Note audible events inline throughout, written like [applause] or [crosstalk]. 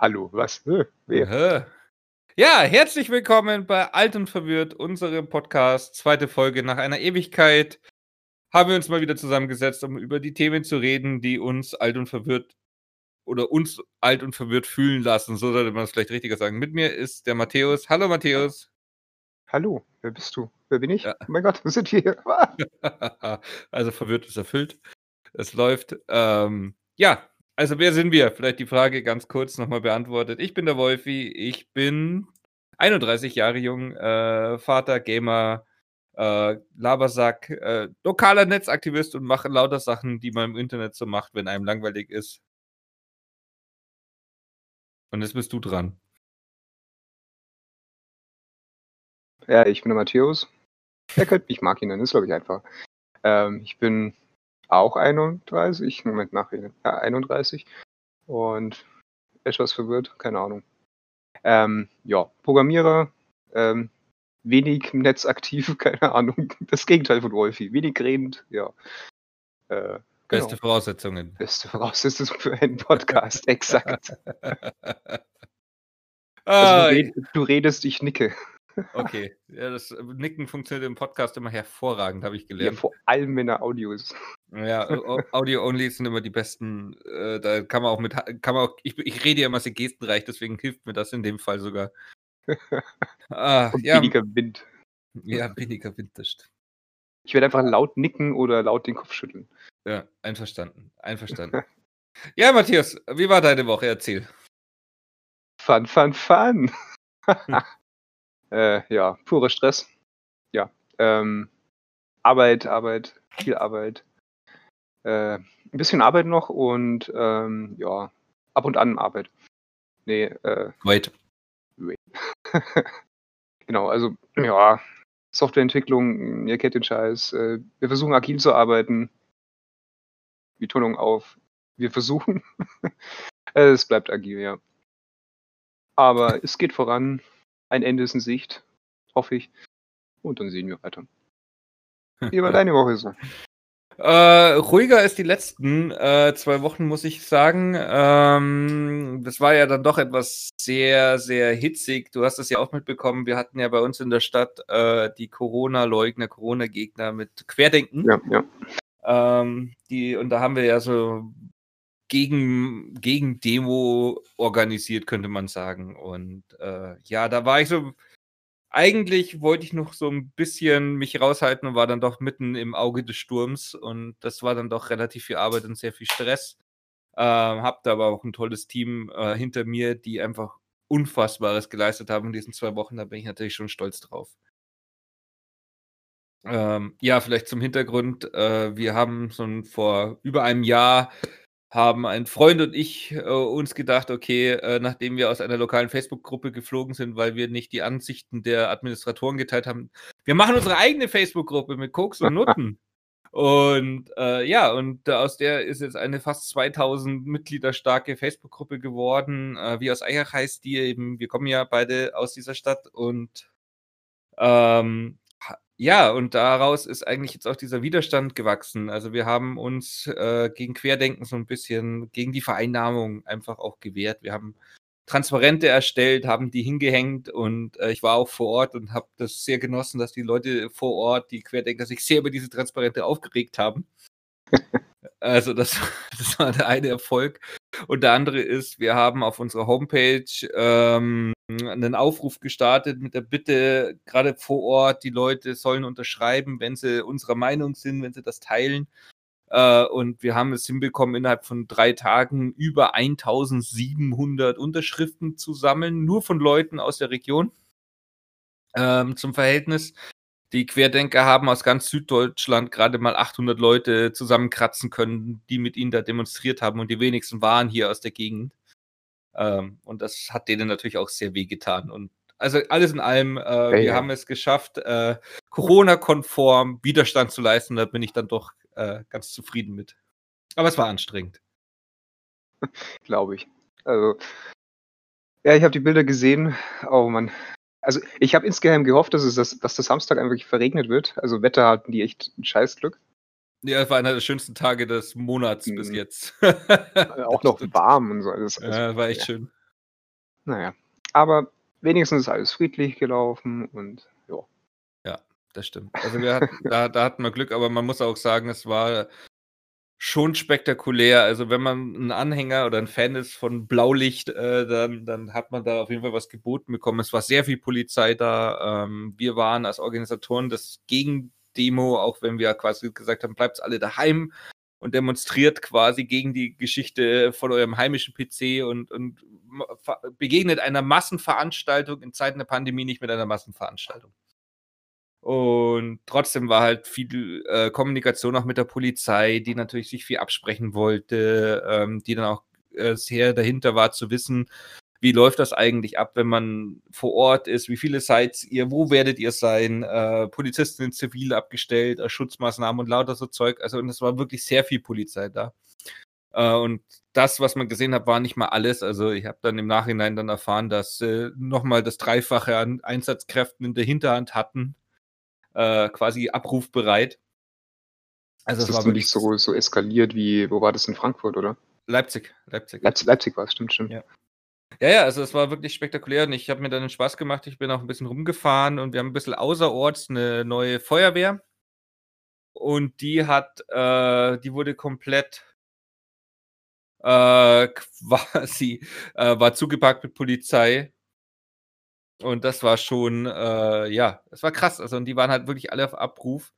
hallo, was? Wer? Ja, herzlich willkommen bei Alt und Verwirrt, unserem Podcast. Zweite Folge nach einer Ewigkeit. Haben wir uns mal wieder zusammengesetzt, um über die Themen zu reden, die uns alt und verwirrt oder uns alt und verwirrt fühlen lassen. So sollte man es vielleicht richtiger sagen. Mit mir ist der Matthäus. Hallo Matthäus. Hallo, wer bist du? Wer bin ich? Ja. Oh mein Gott, wir sind hier. [laughs] [laughs] Also verwirrt ist erfüllt. Es läuft. Ähm, ja, also wer sind wir? Vielleicht die Frage ganz kurz nochmal beantwortet. Ich bin der Wolfi, ich bin 31 Jahre jung, äh, Vater, Gamer, äh, Labersack, äh, lokaler Netzaktivist und mache lauter Sachen, die man im Internet so macht, wenn einem langweilig ist. Und jetzt bist du dran. Ja, ich bin der Matthäus. Er könnte mich ihn nennen, ist glaube ich einfach. Ähm, ich bin auch 31, Moment nach ja, 31 und etwas verwirrt, keine Ahnung. Ähm, ja, Programmierer, ähm, wenig netzaktiv, [laughs] keine Ahnung. Das Gegenteil von Wolfi, wenig redend, ja. Äh, Beste genau. Voraussetzungen. Beste Voraussetzung für einen Podcast, [laughs] exakt. Ah, [laughs] Also du, red, du redest, ich nicke. Okay. Ja, das Nicken funktioniert im Podcast immer hervorragend, habe ich Ja, gelernt. vor allem, wenn er Audio ist. Ja, [laughs] Au- Audio-Only sind immer die besten. Äh, da kann man auch mit, kann man auch, ich, ich rede ja immer sehr gestenreich, deswegen hilft mir das in dem Fall sogar. Ah, Und ja, weniger Wind. ja, weniger Wind, das stimmt. Ich werde einfach laut nicken oder laut den Kopf schütteln. Ja, einverstanden, einverstanden. ja, Matthias, wie war deine Woche? Erzähl. Fun, fun, fun. [laughs] Äh, ja, purer Stress. Ja. Ähm, Arbeit, Arbeit, viel Arbeit. Äh, ein bisschen Arbeit noch und ähm, ja, ab und an Arbeit. Nee, äh, Wait. [laughs] genau, also ja, Softwareentwicklung, ihr kennt den Scheiß. Äh, wir versuchen agil zu arbeiten. Betonung auf, wir versuchen. [laughs] Es bleibt agil, ja. Aber es geht voran. Ein Ende ist in Sicht, hoffe ich. Und dann sehen wir weiter. [laughs] Wie war deine Woche so? Äh, ruhiger als die letzten äh, zwei Wochen, muss ich sagen. Ähm, das war ja dann doch etwas sehr, sehr hitzig. Du hast es ja auch mitbekommen. Wir hatten ja bei uns in der Stadt äh, die Corona-Leugner, Corona-Gegner mit Querdenken. Ja, ja. Ähm, die, und da haben wir ja so gegen, gegen Demo organisiert, könnte man sagen. Und äh, ja, da war ich so. Eigentlich wollte ich noch so ein bisschen mich raushalten und war dann doch mitten im Auge des Sturms. Und das war dann doch relativ viel Arbeit und sehr viel Stress. Ähm, hab da aber auch ein tolles Team äh, hinter mir, die einfach Unfassbares geleistet haben in diesen zwei Wochen. Da bin ich natürlich schon stolz drauf. Ähm, ja, vielleicht zum Hintergrund. Äh, wir haben so vor über einem Jahr haben ein Freund und ich äh, uns gedacht, okay, äh, nachdem wir aus einer lokalen Facebook-Gruppe geflogen sind, weil wir nicht die Ansichten der Administratoren geteilt haben, wir machen unsere eigene Facebook-Gruppe mit Koks und Nutten. [laughs] und äh, ja, und aus der ist jetzt eine fast 2000 Mitglieder starke Facebook-Gruppe geworden, äh, wie aus Eichach heißt die eben, wir kommen ja beide aus dieser Stadt und ähm, ja, und daraus ist eigentlich jetzt auch dieser Widerstand gewachsen. Also wir haben uns äh, gegen Querdenken so ein bisschen, gegen die Vereinnahmung einfach auch gewehrt. Wir haben Transparente erstellt, haben die hingehängt und äh, ich war auch vor Ort und habe das sehr genossen, dass die Leute vor Ort, die Querdenker, sich sehr über diese Transparente aufgeregt haben. [laughs] Also das, [laughs] das war der eine Erfolg. Und der andere ist, wir haben auf unserer Homepage ähm, einen Aufruf gestartet mit der Bitte, gerade vor Ort, die Leute sollen unterschreiben, wenn sie unserer Meinung sind, wenn sie das teilen. Äh, und wir haben es hinbekommen, innerhalb von drei Tagen über 1700 Unterschriften zu sammeln, nur von Leuten aus der Region. Ähm, zum Verhältnis, die Querdenker haben aus ganz Süddeutschland gerade mal 800 Leute zusammenkratzen können, die mit ihnen da demonstriert haben und die wenigsten waren hier aus der Gegend. Ähm, und das hat denen natürlich auch sehr wehgetan. Und also alles in allem, äh, wir ja. haben es geschafft, äh, Corona-konform Widerstand zu leisten. Da bin ich dann doch äh, ganz zufrieden mit. Aber es war anstrengend. [laughs] glaube ich. Also, ja, ich habe die Bilder gesehen. Oh Mann. Also, ich habe insgeheim gehofft, dass, es das, dass das Samstag einfach verregnet wird. Also, Wetter hatten die echt ein Scheißglück. Ja, es war einer der schönsten Tage des Monats bis Mhm. jetzt. [laughs] Äh, Auch noch warm und so. Das- also, Ja, war echt ja. schön. Naja, aber wenigstens ist alles friedlich gelaufen und ja. Ja, das stimmt. Also wir hatten, [laughs] da, da hatten wir Glück, aber man muss auch sagen, es war schon spektakulär. Also wenn man ein Anhänger oder ein Fan ist von Blaulicht, äh, dann, dann hat man da auf jeden Fall was geboten bekommen. Es war sehr viel Polizei da. Ähm, wir waren als Organisatoren das Gegendemo, auch wenn wir quasi gesagt haben, bleibt alle daheim und demonstriert quasi gegen die Geschichte von eurem heimischen PC und, und begegnet einer Massenveranstaltung in Zeiten der Pandemie nicht mit einer Massenveranstaltung. Und trotzdem war halt viel äh, Kommunikation auch mit der Polizei, die natürlich sich viel absprechen wollte, ähm, die dann auch äh, sehr dahinter war zu wissen, wie läuft das eigentlich ab, wenn man vor Ort ist, wie viele seid ihr, wo werdet ihr sein, äh, Polizisten in Zivil abgestellt, äh, Schutzmaßnahmen und lauter so Zeug. Also und es war wirklich sehr viel Polizei da. Äh, und das, was man gesehen hat, war nicht mal alles. Also ich habe dann im Nachhinein dann erfahren, dass äh, nochmal das Dreifache an Einsatzkräften in der Hinterhand hatten, äh, quasi abrufbereit. Also das, das war wirklich so, so eskaliert wie, wo war das in Frankfurt, oder? Leipzig, Leipzig. Leipzig, Leipzig war es, stimmt, stimmt. Ja. Ja, ja, also es war wirklich spektakulär und ich habe mir dann den Spaß gemacht. Ich bin auch ein bisschen rumgefahren und wir haben ein bisschen außerorts eine neue Feuerwehr. Und die hat, äh, die wurde komplett äh, [laughs] quasi, äh, war zugepackt mit Polizei. Und das war schon, äh, ja, das war krass. Also, und die waren halt wirklich alle auf Abruf.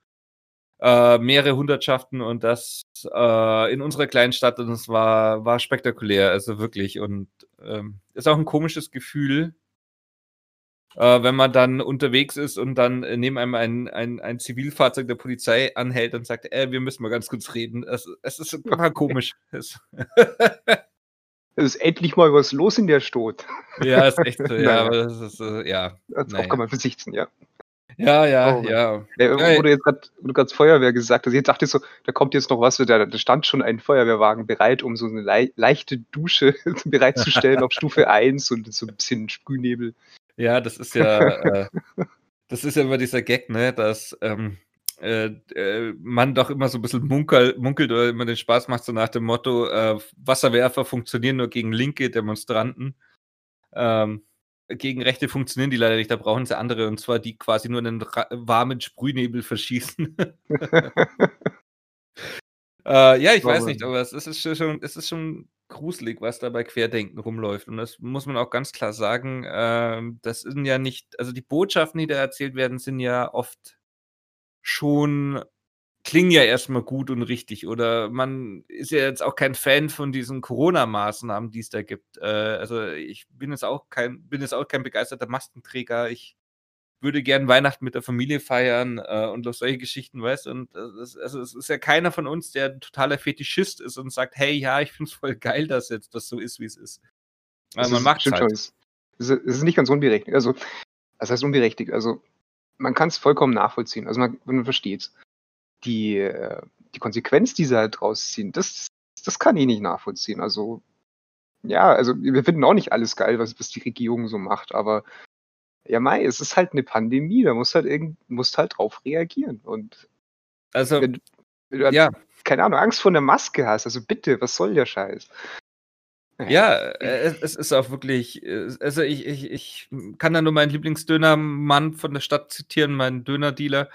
Äh, mehrere Hundertschaften und das äh, in unserer kleinen Stadt und es war, war spektakulär, also wirklich. Und ähm, ist auch ein komisches Gefühl, äh, wenn man dann unterwegs ist und dann äh, neben einem ein, ein, ein Zivilfahrzeug der Polizei anhält und sagt, äh, wir müssen mal ganz kurz reden. Es, es ist [laughs] immer komisch. [laughs] [laughs] Es, ist endlich mal was los in der Stadt. [laughs] Ja, ist echt so, ja, aber das ist, äh, ja. Das naja. kann man versichten, ja. Ja, ja, oh, ja. ja. Wo du jetzt gerade Feuerwehr gesagt hast, jetzt dachte ich so, da kommt jetzt noch was, da, da stand schon ein Feuerwehrwagen bereit, um so eine le leichte Dusche [laughs] bereitzustellen auf Stufe [laughs] 1 und so ein bisschen Sprühnebel. Ja, das ist ja, äh, das ist ja immer dieser Gag, ne, dass ähm, äh, äh, man doch immer so ein bisschen munkel, munkelt oder immer den Spaß macht, so nach dem Motto, äh, Wasserwerfer funktionieren nur gegen linke Demonstranten. Ähm, gegen Rechte funktionieren die leider nicht, da brauchen sie andere, und zwar die quasi nur einen warmen Sprühnebel verschießen. [laughs] äh, ja, ich weiß nicht, aber es ist schon, es ist schon gruselig, was da bei Querdenken rumläuft. Und das muss man auch ganz klar sagen. Äh, das sind ja nicht, also die Botschaften, die da erzählt werden, sind ja oft schon klingen ja erstmal gut und richtig. Oder man ist ja jetzt auch kein Fan von diesen Corona-Maßnahmen, die es da gibt. Äh, also ich bin jetzt auch kein, bin jetzt auch kein begeisterter Maskenträger. Ich würde gern Weihnachten mit der Familie feiern äh, und solche Geschichten, weißt Und das, also es ist ja keiner von uns, der ein totaler Fetischist ist und sagt, hey, ja, ich finde es voll geil, dass jetzt das so ist, wie es ist. Also man macht es halt. Es ist nicht ganz unberechtigt. Also, das heißt unberechtigt. Also, man kann es vollkommen nachvollziehen. Also, man, man versteht es die, äh, die Konsequenz, die sie halt rausziehen, das, das kann ich nicht nachvollziehen. Also, ja, also wir finden auch nicht alles geil, was, was die Regierung so macht, aber ja, Mai, es ist halt eine Pandemie, da musst halt irgend, musst halt drauf reagieren. Und also, wenn, wenn du halt, ja. keine Ahnung, Angst vor einer Maske hast, also bitte, was soll der Scheiß? Ja, [laughs] äh, es ist auch wirklich, also ich, ich, ich kann da nur meinen Lieblingsdönermann von der Stadt zitieren, meinen Dönerdealer,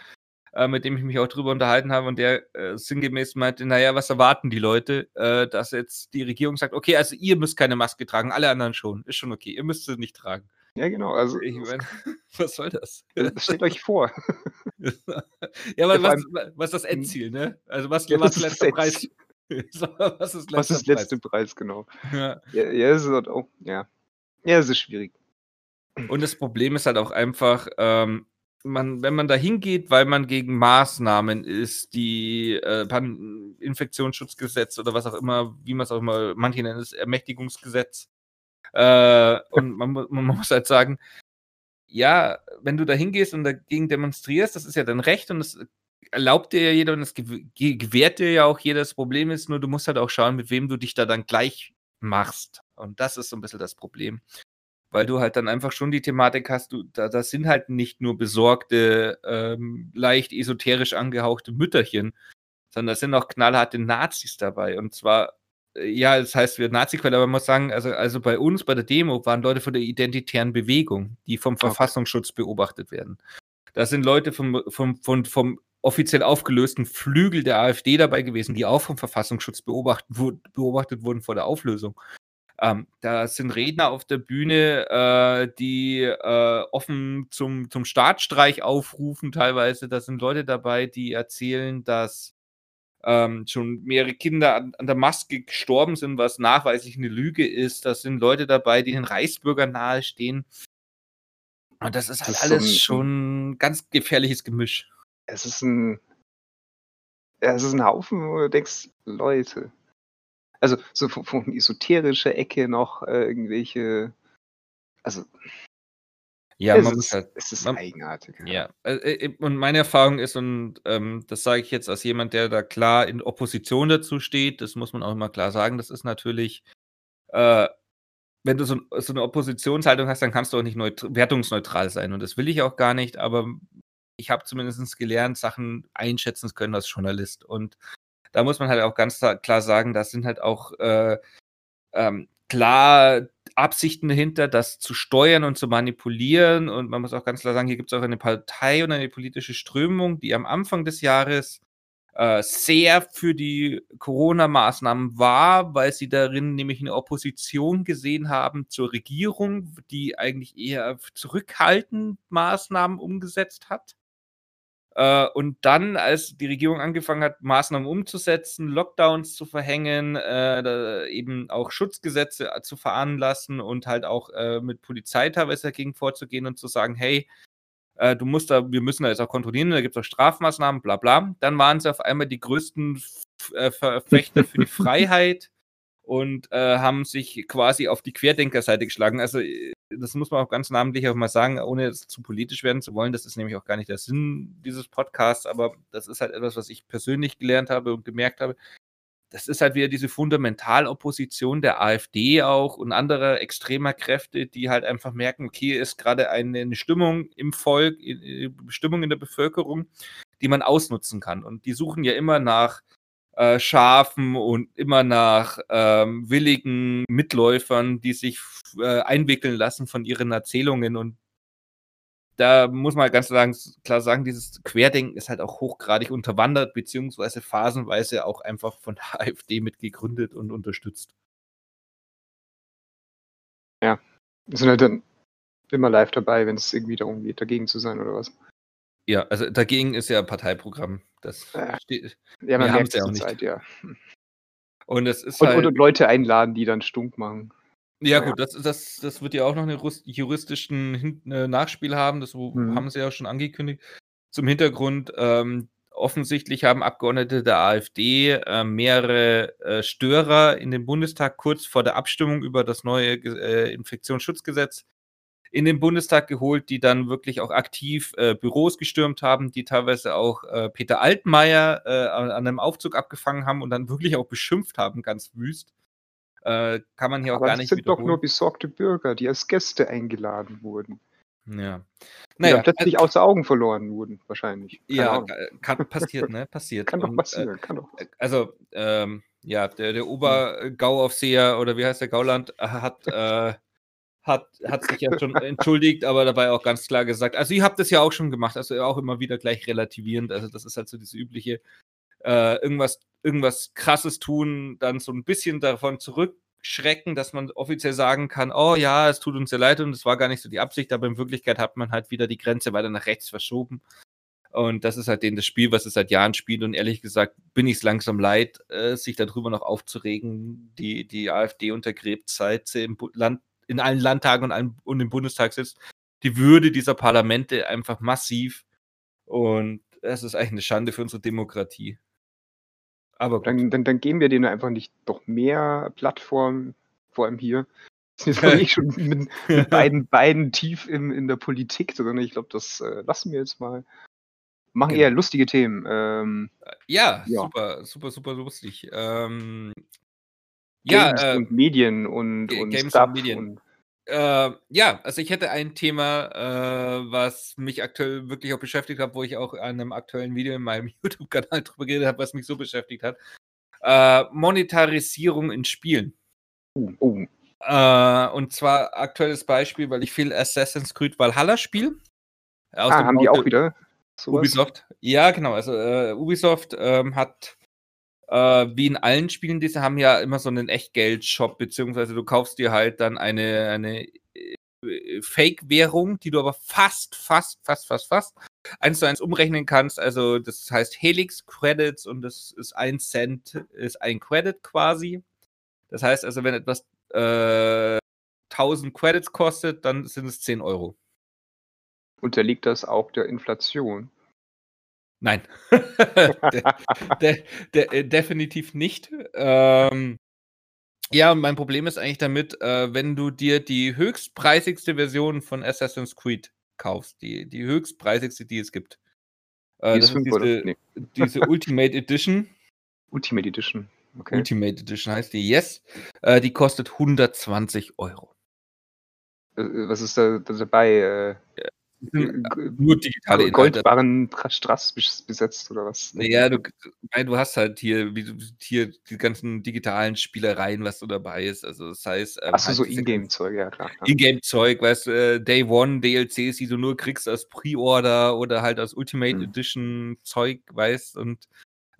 äh, mit dem ich mich auch drüber unterhalten habe und der äh, sinngemäß meinte, naja, was erwarten die Leute, äh, dass jetzt die Regierung sagt, okay, also ihr müsst keine Maske tragen, alle anderen schon, ist schon okay, ihr müsst sie nicht tragen. Ja, genau. Also, ich mein, [laughs] [laughs] was soll das? Stellt euch vor. ja, aber was, was ist das Endziel, ne? Also was, ja, was letzter Preis? [laughs] was ist letzter was ist letzte Preis? Preis, genau. Ja, ja, ja, ist halt auch, ja. Ja, es ist schwierig. Und das Problem ist halt auch einfach, ähm, man, wenn man da hingeht, weil man gegen Maßnahmen ist, die äh, Infektionsschutzgesetz oder was auch immer, wie man es auch immer, manche nennen es Ermächtigungsgesetz. Äh, und man, man, muss halt sagen, ja, wenn du da hingehst und dagegen demonstrierst, das ist ja dein Recht und das erlaubt dir ja jeder und das gewährt dir ja auch jeder. Das Problem ist nur, du musst halt auch schauen, mit wem du dich da dann gleich machst. Und das ist so ein bisschen das Problem weil du halt dann einfach schon die Thematik hast, du, da, das sind halt nicht nur besorgte, ähm, leicht esoterisch angehauchte Mütterchen, sondern da sind auch knallharte Nazis dabei. Und zwar ja, das heißt, wir Nazi-Quelle, aber man muss sagen, also, also bei uns, bei der Demo, waren Leute von der identitären Bewegung, die vom Verfassungsschutz beobachtet werden. Da sind Leute vom, vom, vom, vom offiziell aufgelösten Flügel der AfD dabei gewesen, die auch vom Verfassungsschutz beobachtet, wurden vor der Auflösung. Ähm, da sind Redner auf der Bühne, äh, die äh, offen zum, zum Staatsstreich aufrufen, teilweise. Da sind Leute dabei, die erzählen, dass ähm, schon mehrere Kinder an, an, der Maske gestorben sind, was nachweislich eine Lüge ist. Da sind Leute dabei, die den Reichsbürgern nahestehen. Und das ist halt das ist alles so ein, schon ein ganz gefährliches Gemisch. Es ist ein. Es ist ein Haufen, wo du denkst, Leute, also so von, von esoterischer Ecke noch äh, irgendwelche, also ja, es man ist, muss halt, es ist man, eigenartig. Ja, äh, äh, und meine Erfahrung ist, und ähm, das sage ich jetzt als jemand, der da klar in Opposition dazu steht, das muss man auch immer klar sagen, das ist natürlich, äh, wenn du so, so, eine Oppositionshaltung hast, dann kannst du auch nicht wertungsneutral sein. Und das will ich auch gar nicht, aber ich habe zumindest gelernt, Sachen einschätzen können als Journalist. Und da muss man halt auch ganz klar sagen, das sind halt auch äh, ähm, klar Absichten dahinter, das zu steuern und zu manipulieren. Und man muss auch ganz klar sagen, hier gibt es auch eine Partei und eine politische Strömung, die am Anfang des Jahres äh, sehr für die Corona-Maßnahmen war, weil sie darin nämlich eine Opposition gesehen haben zur Regierung, die eigentlich eher zurückhaltend Maßnahmen umgesetzt hat. Äh, und dann, als die Regierung angefangen hat, Maßnahmen umzusetzen, Lockdowns zu verhängen, äh, eben auch Schutzgesetze äh, zu veranlassen und halt auch äh, mit Polizei teilweise dagegen vorzugehen und zu sagen, hey, äh, du musst da, wir müssen da jetzt auch kontrollieren, da gibt es auch Strafmaßnahmen, bla bla. Dann waren sie auf einmal die größten Verfechter für die [laughs] Freiheit und haben sich quasi auf die Querdenkerseite geschlagen. Also das muss man auch ganz namentlich auch mal sagen, ohne zu politisch werden zu wollen. Das ist nämlich auch gar nicht der Sinn dieses Podcasts, aber das ist halt etwas, was ich persönlich gelernt habe und gemerkt habe. Das ist halt wieder diese Fundamentalopposition der AfD auch und anderer extremer Kräfte, die halt einfach merken, okay, ist gerade eine, Stimmung im Volk, Stimmung in der Bevölkerung, die man ausnutzen kann. Und die suchen ja immer nach äh, Schafen und immer nach ähm, willigen Mitläufern, die sich äh, einwickeln lassen von ihren Erzählungen. Und da muss man ganz klar sagen, dieses Querdenken ist halt auch hochgradig unterwandert, beziehungsweise phasenweise auch einfach von der [laughs] AfD mitgegründet und unterstützt. Ja, wir sind halt dann immer live dabei, wenn es irgendwie darum geht, dagegen zu sein oder was. Ja, also dagegen ist ja Parteiprogramm. Das ja, steht. Ja, man merkt es ja auch nicht. Zeit, ja. Und es ist und, halt, und, Leute einladen, die dann stunk machen. Ja, gut, das, das, das wird ja auch noch einen juristischen äh, Nachspiel haben. Das mhm. haben sie ja schon angekündigt. Zum Hintergrund, ähm, offensichtlich haben Abgeordnete der AfD äh, mehrere äh, Störer in den Bundestag kurz vor der Abstimmung über das neue äh, Infektionsschutzgesetz in den Bundestag geholt, die dann wirklich auch aktiv äh, Büros gestürmt haben, die teilweise auch äh, Peter Altmaier äh, an einem Aufzug abgefangen haben und dann wirklich auch beschimpft haben, ganz wüst. Äh, kann man hier Aber auch gar nicht Das sind doch nur besorgte Bürger, die als Gäste eingeladen wurden. Ja. Naja, plötzlich äh, außer Augen verloren wurden, wahrscheinlich. Keine ja, Ahnung. kann, passiert, ne? Passiert. [laughs] kann doch passieren, und, kann doch. Also, ähm, ja, der, der Obergauaufseher oder wie heißt der Gauland hat äh, hat, hat sich ja schon entschuldigt, aber dabei auch ganz klar gesagt, also ihr habt das ja auch schon gemacht, also auch immer wieder gleich relativierend, also das ist halt so diese übliche, äh, irgendwas, irgendwas krasses tun, dann so ein bisschen davon zurückschrecken, dass man offiziell sagen kann, oh ja, es tut uns sehr leid und es war gar nicht so die Absicht, aber in Wirklichkeit hat man halt wieder die Grenze weiter nach rechts verschoben. Und das ist halt denen das Spiel, was es seit Jahren spielt. Und ehrlich gesagt bin ich es langsam leid, äh, sich darüber noch aufzuregen. Die, die AfD untergräbt seit sie im Land in allen Landtagen und, allen, und im Bundestag sitzt, die Würde dieser Parlamente einfach massiv. Und es ist eigentlich eine Schande für unsere Demokratie. Aber dann, dann, dann, geben wir denen einfach nicht doch mehr Plattformen, vor allem hier. Jetzt bin [laughs] ich schon mit, mit [laughs] beiden Beinen tief in, in der Politik, sondern ich glaube, das äh, lassen wir jetzt mal. Machen genau. eher lustige Themen. Ähm, ja, ja, super, super, super lustig. Ähm, Games ja, äh, und Medien und, und Games Stuff und Medien. Und äh, ja, also ich hätte ein Thema, äh, was mich aktuell wirklich auch beschäftigt hat, wo ich auch an einem aktuellen Video in meinem [laughs] YouTube-Kanal drüber geredet habe, was mich so beschäftigt hat. Äh, Monetarisierung in Spielen. Uh, uh. Und zwar aktuelles Beispiel, weil ich viel Assassin's Creed Valhalla spiele. ah, haben die auch wieder sowas? Ubisoft. Ja, genau. Also äh, Ubisoft ähm, hat äh, wie in allen Spielen, diese haben ja immer so einen Echtgeld-Shop, beziehungsweise du kaufst dir halt dann eine, eine äh, Fake-Währung, die du aber fast, fast, fast, fast, fast eins zu eins umrechnen kannst. Also das heißt Helix Credits und das ist ein Cent, ist ein Credit quasi. Das heißt also, wenn etwas äh, 1000 Credits kostet, dann sind es 10 Euro. Unterliegt das auch der Inflation? Nein, [laughs] de, de, de, äh, definitiv nicht. Ähm, ja, und mein Problem ist eigentlich damit, äh, wenn du dir die höchstpreisigste Version von Assassin's Creed kaufst, die, die höchstpreisigste, die es gibt. Äh, die das ist diese, nee. diese Ultimate Edition. [laughs] Ultimate Edition. Okay. Ultimate Edition heißt die, yes. Äh, die kostet 120 Euro. Äh, was ist da, da dabei? Äh, nur digitale Inhalte. Goldbarren Strass besetzt oder was? Naja, du, du hast halt hier, wie hier die ganzen digitalen Spielereien, was du dabei ist. Also das heißt. Ähm, Achso, halt so Ingame-Zeug, ja klar. Ingame-Zeug, weißt du, äh, Day One DLCs, die du nur kriegst als Pre-Order oder halt als Ultimate hm. Edition Zeug, weißt und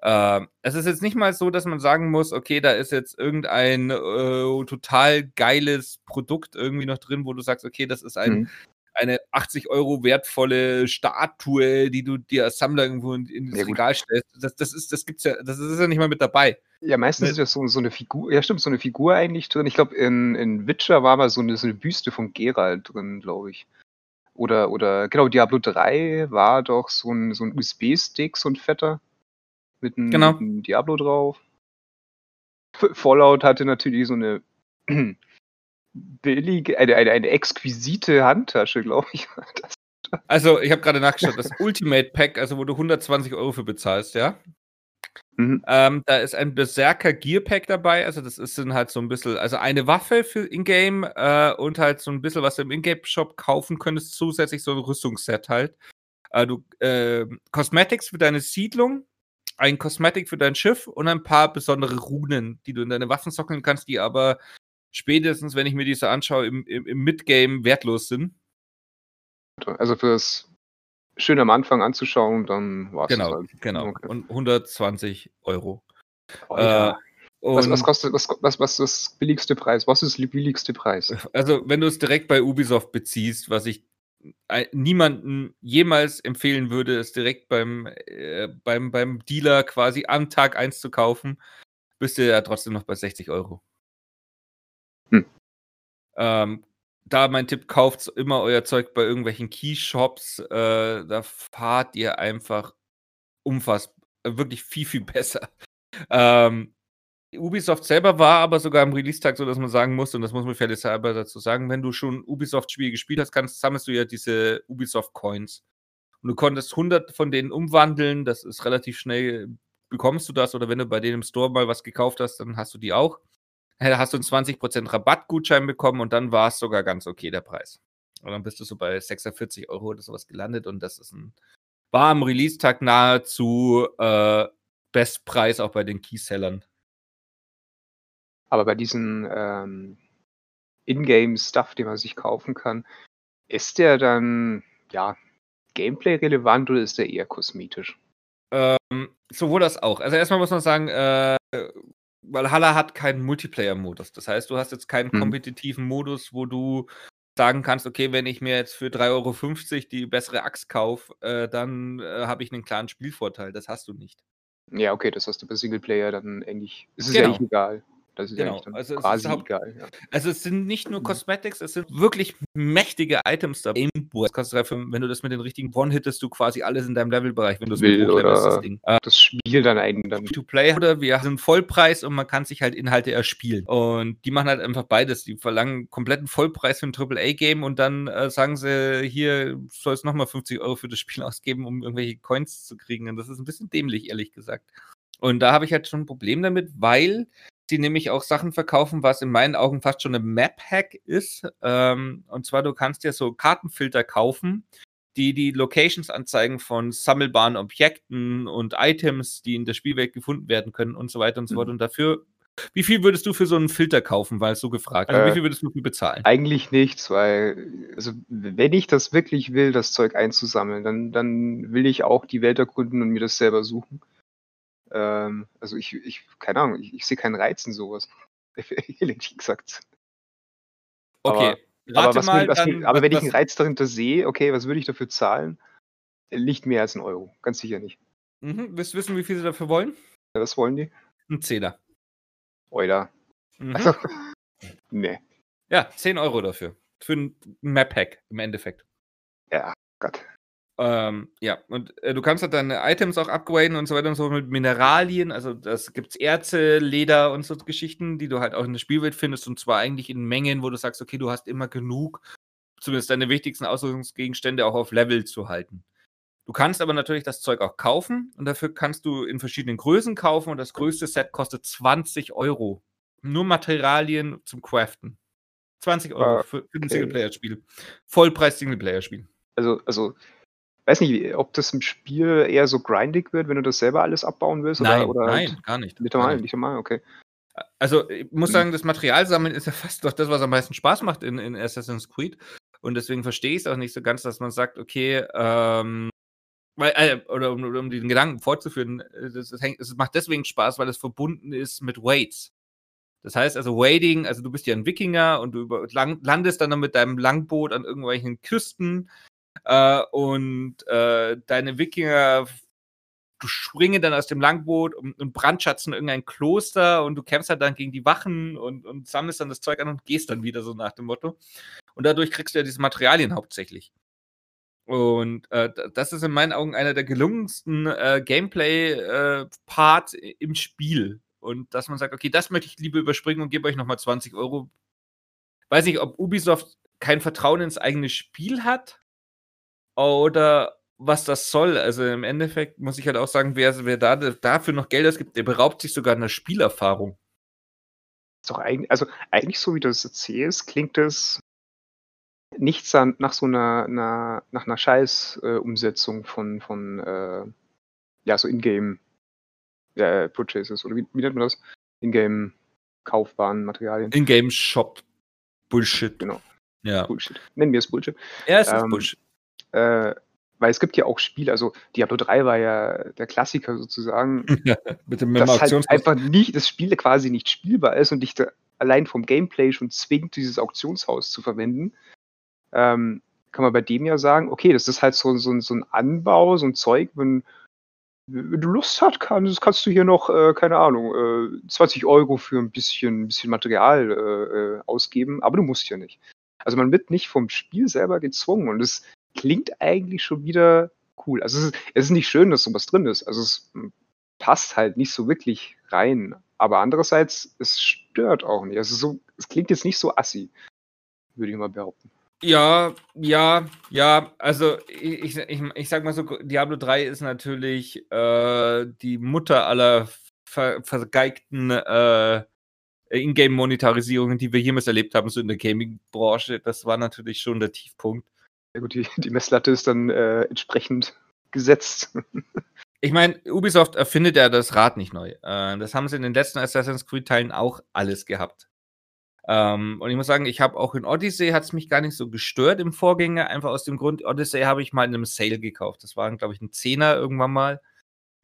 äh, es ist jetzt nicht mal so, dass man sagen muss, okay, da ist jetzt irgendein äh, total geiles Produkt irgendwie noch drin, wo du sagst, okay, das ist ein mhm eine 80 Euro wertvolle Statue, die du dir als Sammler irgendwo in, in das ja, Regal stellst. Das, das, ist, das gibt's ja, das ist ja nicht mal mit dabei. Ja, meistens ist ja so, so eine Figur, ja stimmt, so eine Figur eigentlich drin. Ich glaube, in, in Witcher war mal so eine, so eine Büste von Geralt drin, glaube ich. Oder, oder, genau, Diablo 3 war doch so ein, so ein USB-Stick, so ein fetter, mit einem, genau. mit einem Diablo drauf. Fallout hatte natürlich so eine [clears throat] billige, eine, eine, eine exquisite Handtasche, glaube ich. [laughs] also, ich habe gerade nachgeschaut, das Ultimate Pack, also wo du 120 Euro für bezahlst, ja? Mhm. Ähm, da ist ein Berserker Gear Pack dabei, also das ist dann halt so ein bisschen, also eine Waffe für Ingame äh, und halt so ein bisschen, was du im Ingame-Shop kaufen könntest, zusätzlich so ein Rüstungsset halt. Äh, du, äh, Cosmetics für deine Siedlung, ein Cosmetic für dein Schiff und ein paar besondere Runen, die du in deine Waffen sockeln kannst, die aber spätestens, wenn ich mir diese anschaue, im, im, im Midgame wertlos sind. Also fürs schön am Anfang anzuschauen, dann war es Genau, halt. genau. Okay. Und 120 Euro. Oh, ja. äh, was, was, kostet, was, was, was ist das billigste Preis? Was ist der billigste Preis? Also, wenn du es direkt bei Ubisoft beziehst, was ich niemanden jemals empfehlen würde, es direkt beim, äh, beim, beim Dealer quasi am Tag 1 zu kaufen, bist du ja trotzdem noch bei 60 Euro. Hm. Ähm, da mein Tipp, kauft immer euer Zeug bei irgendwelchen Keyshops. Äh, da fahrt ihr einfach umfassbar, wirklich viel, viel [laughs] besser. Ähm, Ubisoft selber war aber sogar am Release-Tag so, dass man sagen muss, und das muss man fairness selber dazu sagen, wenn du schon Ubisoft-Spiele gespielt hast, kannst, sammelst du ja diese Ubisoft-Coins. Und du konntest 100 von denen umwandeln, das ist relativ schnell, bekommst du das, oder wenn du bei denen im Store mal was gekauft hast, dann hast du die auch hast du einen 20% Rabattgutschein bekommen und dann war es sogar ganz okay, der Preis. Und dann bist du so bei 46 Euro oder sowas gelandet und das ist ein, war am Release-Tag nahezu äh, Bestpreis auch bei den Keysellern. Aber bei diesen ähm, Ingame-Stuff, den man sich kaufen kann, ist der dann, ja, Gameplay-relevant oder ist der eher kosmetisch? Ähm, sowohl das auch. Also erstmal muss man sagen, äh, Valhalla hat keinen Multiplayer-Modus. Das heißt, du hast jetzt keinen mhm. kompetitiven Modus, wo du sagen kannst, okay, wenn ich mir jetzt für 3,50 Euro die bessere Axt kaufe, äh, dann äh, habe ich einen klaren Spielvorteil. Das hast du nicht. Ja, okay, das hast du bei Singleplayer dann eigentlich. Es ist genau. ja nicht egal. Das ist genau. also quasi es egal. Ja. Also es sind nicht nur mhm. Cosmetics, es sind wirklich mächtige Items da. Aimboard kostet wenn du das mit den richtigen One hittest du quasi alles in deinem Levelbereich, wenn du es will oder das, Ding. Äh, das Spiel dann eigentlich dann. To Play oder wir sind Vollpreis und man kann sich halt Inhalte erspielen. Und die machen halt einfach beides. Die verlangen kompletten Vollpreis für ein AAA Game und dann äh, sagen sie hier soll es nochmal 50 Euro für das Spiel [laughs] ausgeben, um irgendwelche Coins zu kriegen. Und das ist ein bisschen dämlich, ehrlich gesagt. Und da habe ich halt schon ein Problem damit, weil die nämlich auch Sachen verkaufen, was in meinen Augen fast schon ein Map-Hack ist. Ähm, und zwar, du kannst ja so Kartenfilter kaufen, die die Locations anzeigen von sammelbaren Objekten und Items, die in der Spielwelt gefunden werden können und so weiter und so fort. Mhm. Und dafür, wie viel würdest du für so einen Filter kaufen, weil es so gefragt Also, äh, wie viel würdest du für bezahlen? Eigentlich nichts, weil, also, wenn ich das wirklich will, das Zeug einzusammeln, dann, dann will ich auch die Welt erkunden und mir das selber suchen. Ähm, also, ich, ich, keine Ahnung, ich, ich sehe keinen Reiz in sowas. [laughs] Ehrlich gesagt. Okay. Aber aber, was mal, was dann, aber was, wenn ich einen Reiz dahinter sehe, okay, was würde ich dafür zahlen? Liegt mehr als ein Euro. Ganz sicher nicht. Mhm. Willst du wissen, wie viel sie dafür wollen? Ja, was wollen die? Ein Zehner. Oida. Mhm. Also, [laughs] nee. Ja, 10 Euro dafür. Für ein Map-Hack im Endeffekt. Ja, Gott. Ähm, ja, und äh, du kannst halt deine Items auch upgraden und so weiter und so mit Mineralien. Also das gibt's Erze, Leder und so Geschichten, die du halt auch in der Spielwelt findest und zwar eigentlich in Mengen, wo du sagst, okay, du hast immer genug, zumindest deine wichtigsten Ausrüstungsgegenstände auch auf Level zu halten. Du kannst aber natürlich das Zeug auch kaufen und dafür kannst du in verschiedenen Größen kaufen und das größte Set kostet 20 Euro. Nur Materialien zum Craften. 20 Euro ah, für, für ein Singleplayer-Spiel. Vollpreis-Singleplayer-Spiel. Also, also weiß nicht, ob das im Spiel eher so grindig wird, wenn du das selber alles abbauen willst? Nein, oder, oder nein, halt gar nicht. Nicht normal, nicht normal, okay. Also, ich muss hm. sagen, das Materialsammeln ist ja fast doch das, was am meisten Spaß macht in, in Assassin's Creed. Und deswegen verstehe ich es auch nicht so ganz, dass man sagt, okay, ähm, weil, äh, oder um, um, den Gedanken fortzuführen, es äh, macht deswegen Spaß, weil es verbunden ist mit Weights. Das heißt also, Wading, also du bist ja ein Wikinger und du über, lang, landest dann mit deinem Langboot an irgendwelchen Küsten äh, und äh, deine Wikinger du springen dann aus dem Langboot und, und brandschatzen irgendein Kloster und du kämpfst halt dann gegen die Wachen und, und sammelst dann das Zeug an und gehst dann wieder so nach dem Motto. Und dadurch kriegst du ja diese Materialien hauptsächlich. Und äh, das ist in meinen Augen einer der gelungensten äh, Gameplay-Part äh, im Spiel. Und dass man sagt, okay, das möchte ich lieber überspringen und gebe euch nochmal 20 Euro. Weiß nicht, ob Ubisoft kein Vertrauen ins eigene Spiel hat oder was das soll. Also im Endeffekt muss ich halt auch sagen, wer, wer da, dafür noch Geld ausgibt, der beraubt sich sogar einer Spielerfahrung. Ist doch eigentlich, also eigentlich so wie du es erzählst, klingt es nicht nach so einer, einer nach einer Scheiß-Umsetzung von, von äh, ja, so Ingame äh, Purchases oder wie, wie nennt man das? Ingame kaufbaren Materialien. Ingame Shop Bullshit. Genau. Ja. Bullshit. Nennen wir es Bullshit. Ja, es ähm, ist Bullshit. Äh, weil es gibt ja auch Spiele, also Diablo 3 war ja der Klassiker sozusagen, ja, [laughs] mit dem dass halt einfach nicht, das Spiel quasi nicht spielbar ist und dich da allein vom Gameplay schon zwingt, dieses Auktionshaus zu verwenden. Ähm, kann man bei dem ja sagen, okay, das ist halt so, so, so ein Anbau, so ein Zeug, wenn, wenn du Lust hast, kannst, kannst du hier noch, äh, keine Ahnung, äh, 20 Euro für ein bisschen, ein bisschen Material äh, äh, ausgeben, aber du musst ja nicht. Also man wird nicht vom Spiel selber gezwungen und es klingt eigentlich schon wieder cool. Also es ist, es ist nicht schön, dass sowas drin ist. Also es passt halt nicht so wirklich rein. Aber andererseits, es stört auch nicht. Also so, es klingt jetzt nicht so assi, würde ich mal behaupten. Ja, ja, ja. Also ich, ich, ich sag mal so, Diablo 3 ist natürlich äh, die Mutter aller ver vergeigten äh, Ingame-Monetarisierungen, die wir jemals erlebt haben, so in der Gaming-Branche. Das war natürlich schon der Tiefpunkt. Ja gut, die, die Messlatte ist dann äh, entsprechend gesetzt. ich meine, Ubisoft erfindet ja das Rad nicht neu. Äh, das haben sie in den letzten Assassin's Creed-Teilen auch alles gehabt. Ähm, und ich muss sagen, ich habe auch in Odyssey hat es mich gar nicht so gestört im Vorgänger, einfach aus dem Grund, Odyssey habe ich mal in einem Sale gekauft. Das war, glaube ich, ein Zehner irgendwann mal.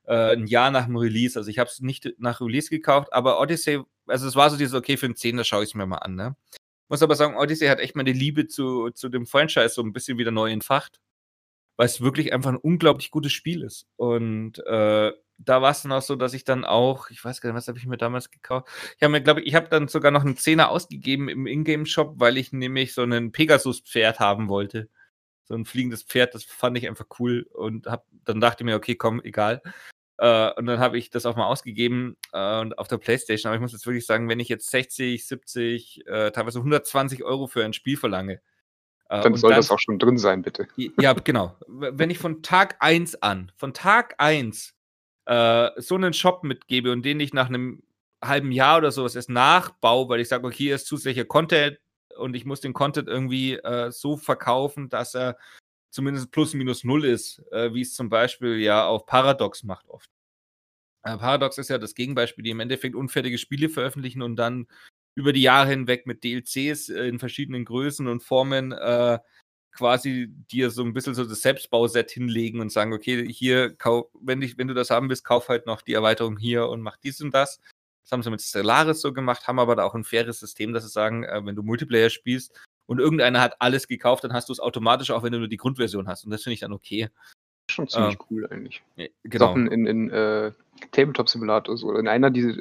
Äh, ein Jahr nach dem Release. Also ich habe es nicht nach Release gekauft, aber Odyssey, also es war so dieses, okay, für einen Zehner schaue ich es mir mal an, ne? Muss aber sagen, Odyssey hat echt meine Liebe zu, zu dem Franchise so ein bisschen wieder neu entfacht, weil es wirklich einfach ein unglaublich gutes Spiel ist. Und äh, da war es dann auch so, dass ich dann auch, ich weiß gar nicht, was habe ich mir damals gekauft? Ich habe mir, glaube ich, ich habe dann sogar noch einen Zehner ausgegeben im Ingame-Shop, weil ich nämlich so einen Pegasus-Pferd haben wollte. So ein fliegendes Pferd, das fand ich einfach cool und hab, dann dachte ich mir, okay, komm, egal. Äh, und dann habe ich das auch mal ausgegeben äh, und auf der Playstation. Aber ich muss jetzt wirklich sagen, wenn ich jetzt 60, 70, äh, teilweise 120 Euro für ein Spiel verlange. Äh, dann soll dann, das auch schon drin sein, bitte. Ja, genau. Wenn ich von Tag 1 an, von Tag 1 äh, so einen Shop mitgebe und den ich nach einem halben Jahr oder sowas erst nachbaue, weil ich sage, okay, hier ist zusätzlicher Content und ich muss den Content irgendwie äh, so verkaufen, dass er zumindest plus minus null ist, äh, wie es zum Beispiel ja auch Paradox macht oft. Äh, Paradox ist ja das Gegenbeispiel, die im Endeffekt unfertige Spiele veröffentlichen und dann über die Jahre hinweg mit DLCs äh, in verschiedenen Größen und Formen äh, quasi dir so ein bisschen so das Selbstbauset hinlegen und sagen, okay, hier, kauf, wenn, ich, wenn du das haben willst, kauf halt noch die Erweiterung hier und mach dies und das. Das haben sie mit Stellaris so gemacht, haben aber da auch ein faires System, dass sie sagen, äh, wenn du Multiplayer spielst und irgendeiner hat alles gekauft, dann hast du es automatisch, auch wenn du nur die Grundversion hast. Und das finde ich dann okay. Schon ziemlich ähm, cool eigentlich. Genau. Sachen in, in äh, Tabletop Simulator so. Wenn einer diese,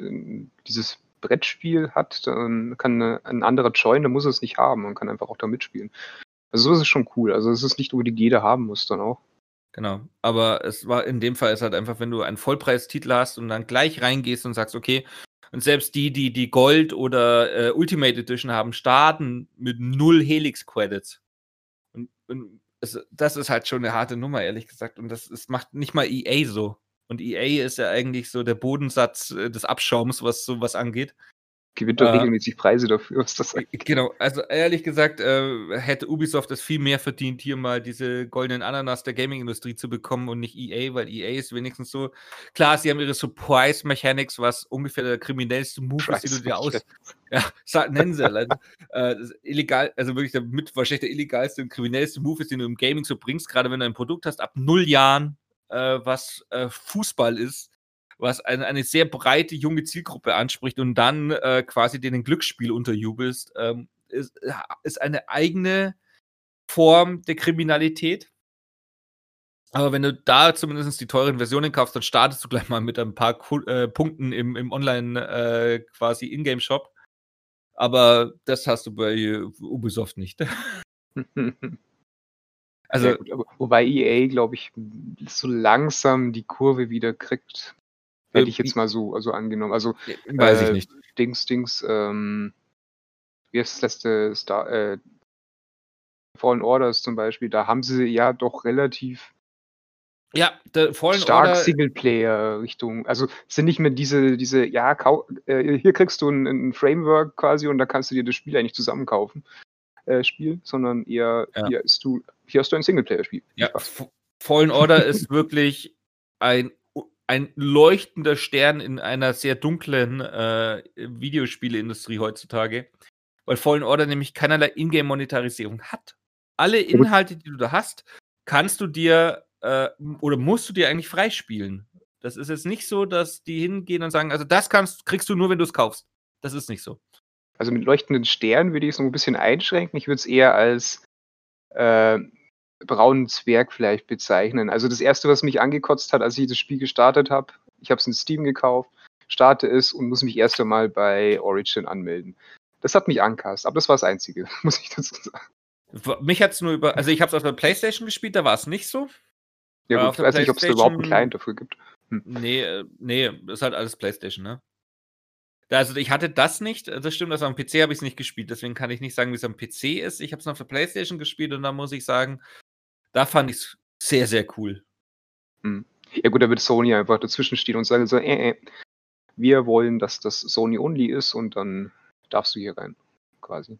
dieses Brettspiel hat, dann kann eine, ein anderer joinen, dann muss er es nicht haben und kann einfach auch da mitspielen. Also so ist es schon cool. Also es ist nicht unbedingt jeder haben muss dann auch. Genau. Aber es war in dem Fall ist halt einfach, wenn du einen Vollpreistitel hast und dann gleich reingehst und sagst, okay, und selbst die, die die Gold oder äh, Ultimate Edition haben, starten mit null Helix-Credits. Und, und es, das ist halt schon eine harte Nummer, ehrlich gesagt. Und das, das macht nicht mal EA so. Und EA ist ja eigentlich so der Bodensatz äh, des Abschaums, was sowas angeht gewinnt doch äh, regelmäßig Preise dafür, was das angeht. Genau, also ehrlich gesagt, äh, hätte Ubisoft es viel mehr verdient, hier mal diese goldenen Ananas der Gaming-Industrie zu bekommen und nicht EA, weil EA ist wenigstens so. Klar, sie haben ihre Surprise-Mechanics, was ungefähr der kriminellste Move ist, den du dir aus. Ja, nennen sie also, äh, illegal, also wirklich der mit wahrscheinlich der illegalste und kriminellste Move ist, den du im Gaming so bringst, gerade wenn du ein Produkt hast ab null Jahren, äh, was äh, Fußball ist was eine, eine sehr breite junge Zielgruppe anspricht und dann äh, quasi denen Glücksspiel unterjubelst, ähm, ist, ist eine eigene Form der Kriminalität. Aber wenn du da zumindest die teuren Versionen kaufst, dann startest du gleich mal mit ein paar äh, Punkten im, im Online äh, quasi Ingame-Shop. Aber das hast du bei Ubisoft nicht. [laughs] also, ja, gut, wobei EA, glaube ich, so langsam die Kurve wieder kriegt. Hätte ich jetzt mal so also angenommen. Also, Weiß äh, ich nicht. Dings, Dings, ähm, wie heißt das letzte Star, äh, Fallen Orders zum Beispiel, da haben sie ja doch relativ ja, der Fallen stark Order Singleplayer-Richtung. Also sind nicht mehr diese, diese ja, äh, hier kriegst du ein, ein, Framework quasi und da kannst du dir das Spiel eigentlich zusammenkaufen, äh, Spiel, sondern eher, ja. hier, du, hier hast du ein Singleplayer-Spiel. Ja, Fallen Order ist [laughs] wirklich ein ein leuchtender Stern in einer sehr dunklen äh, Videospieleindustrie heutzutage, weil Fallen Order nämlich keinerlei Ingame-Monetarisierung hat. Alle Inhalte, die du da hast, kannst du dir äh, oder musst du dir eigentlich freispielen. Das ist jetzt nicht so, dass die hingehen und sagen, also das kannst, kriegst du nur, wenn du es kaufst. Das ist nicht so. Also mit leuchtenden Sternen würde ich es noch ein bisschen einschränken. Ich würde es eher als äh, braunen Zwerg vielleicht bezeichnen. Also das erste, was mich angekotzt hat, als ich das Spiel gestartet habe, ich habe es in Steam gekauft, starte es und muss mich erst einmal bei Origin anmelden. Das hat mich angekast, aber das war das Einzige, [laughs] muss ich dazu sagen. Mich hat es nur über, also ich habe es auf der Playstation gespielt, da war es nicht so. Ja gut, ich weiß nicht, ob es da überhaupt einen Client dafür gibt. Hm. Nee, äh, nee, ist halt alles Playstation, ne? Also ich hatte das nicht, das stimmt, also am PC habe ich es nicht gespielt, deswegen kann ich nicht sagen, wie es am PC ist. Ich habe es auf der Playstation gespielt und da muss ich sagen, da fand ich es sehr, sehr cool. Hm. Ja gut, da wird Sony einfach dazwischen stehen und sagen so, äh, äh, wir wollen, dass das Sony Only ist und dann darfst du hier rein, quasi.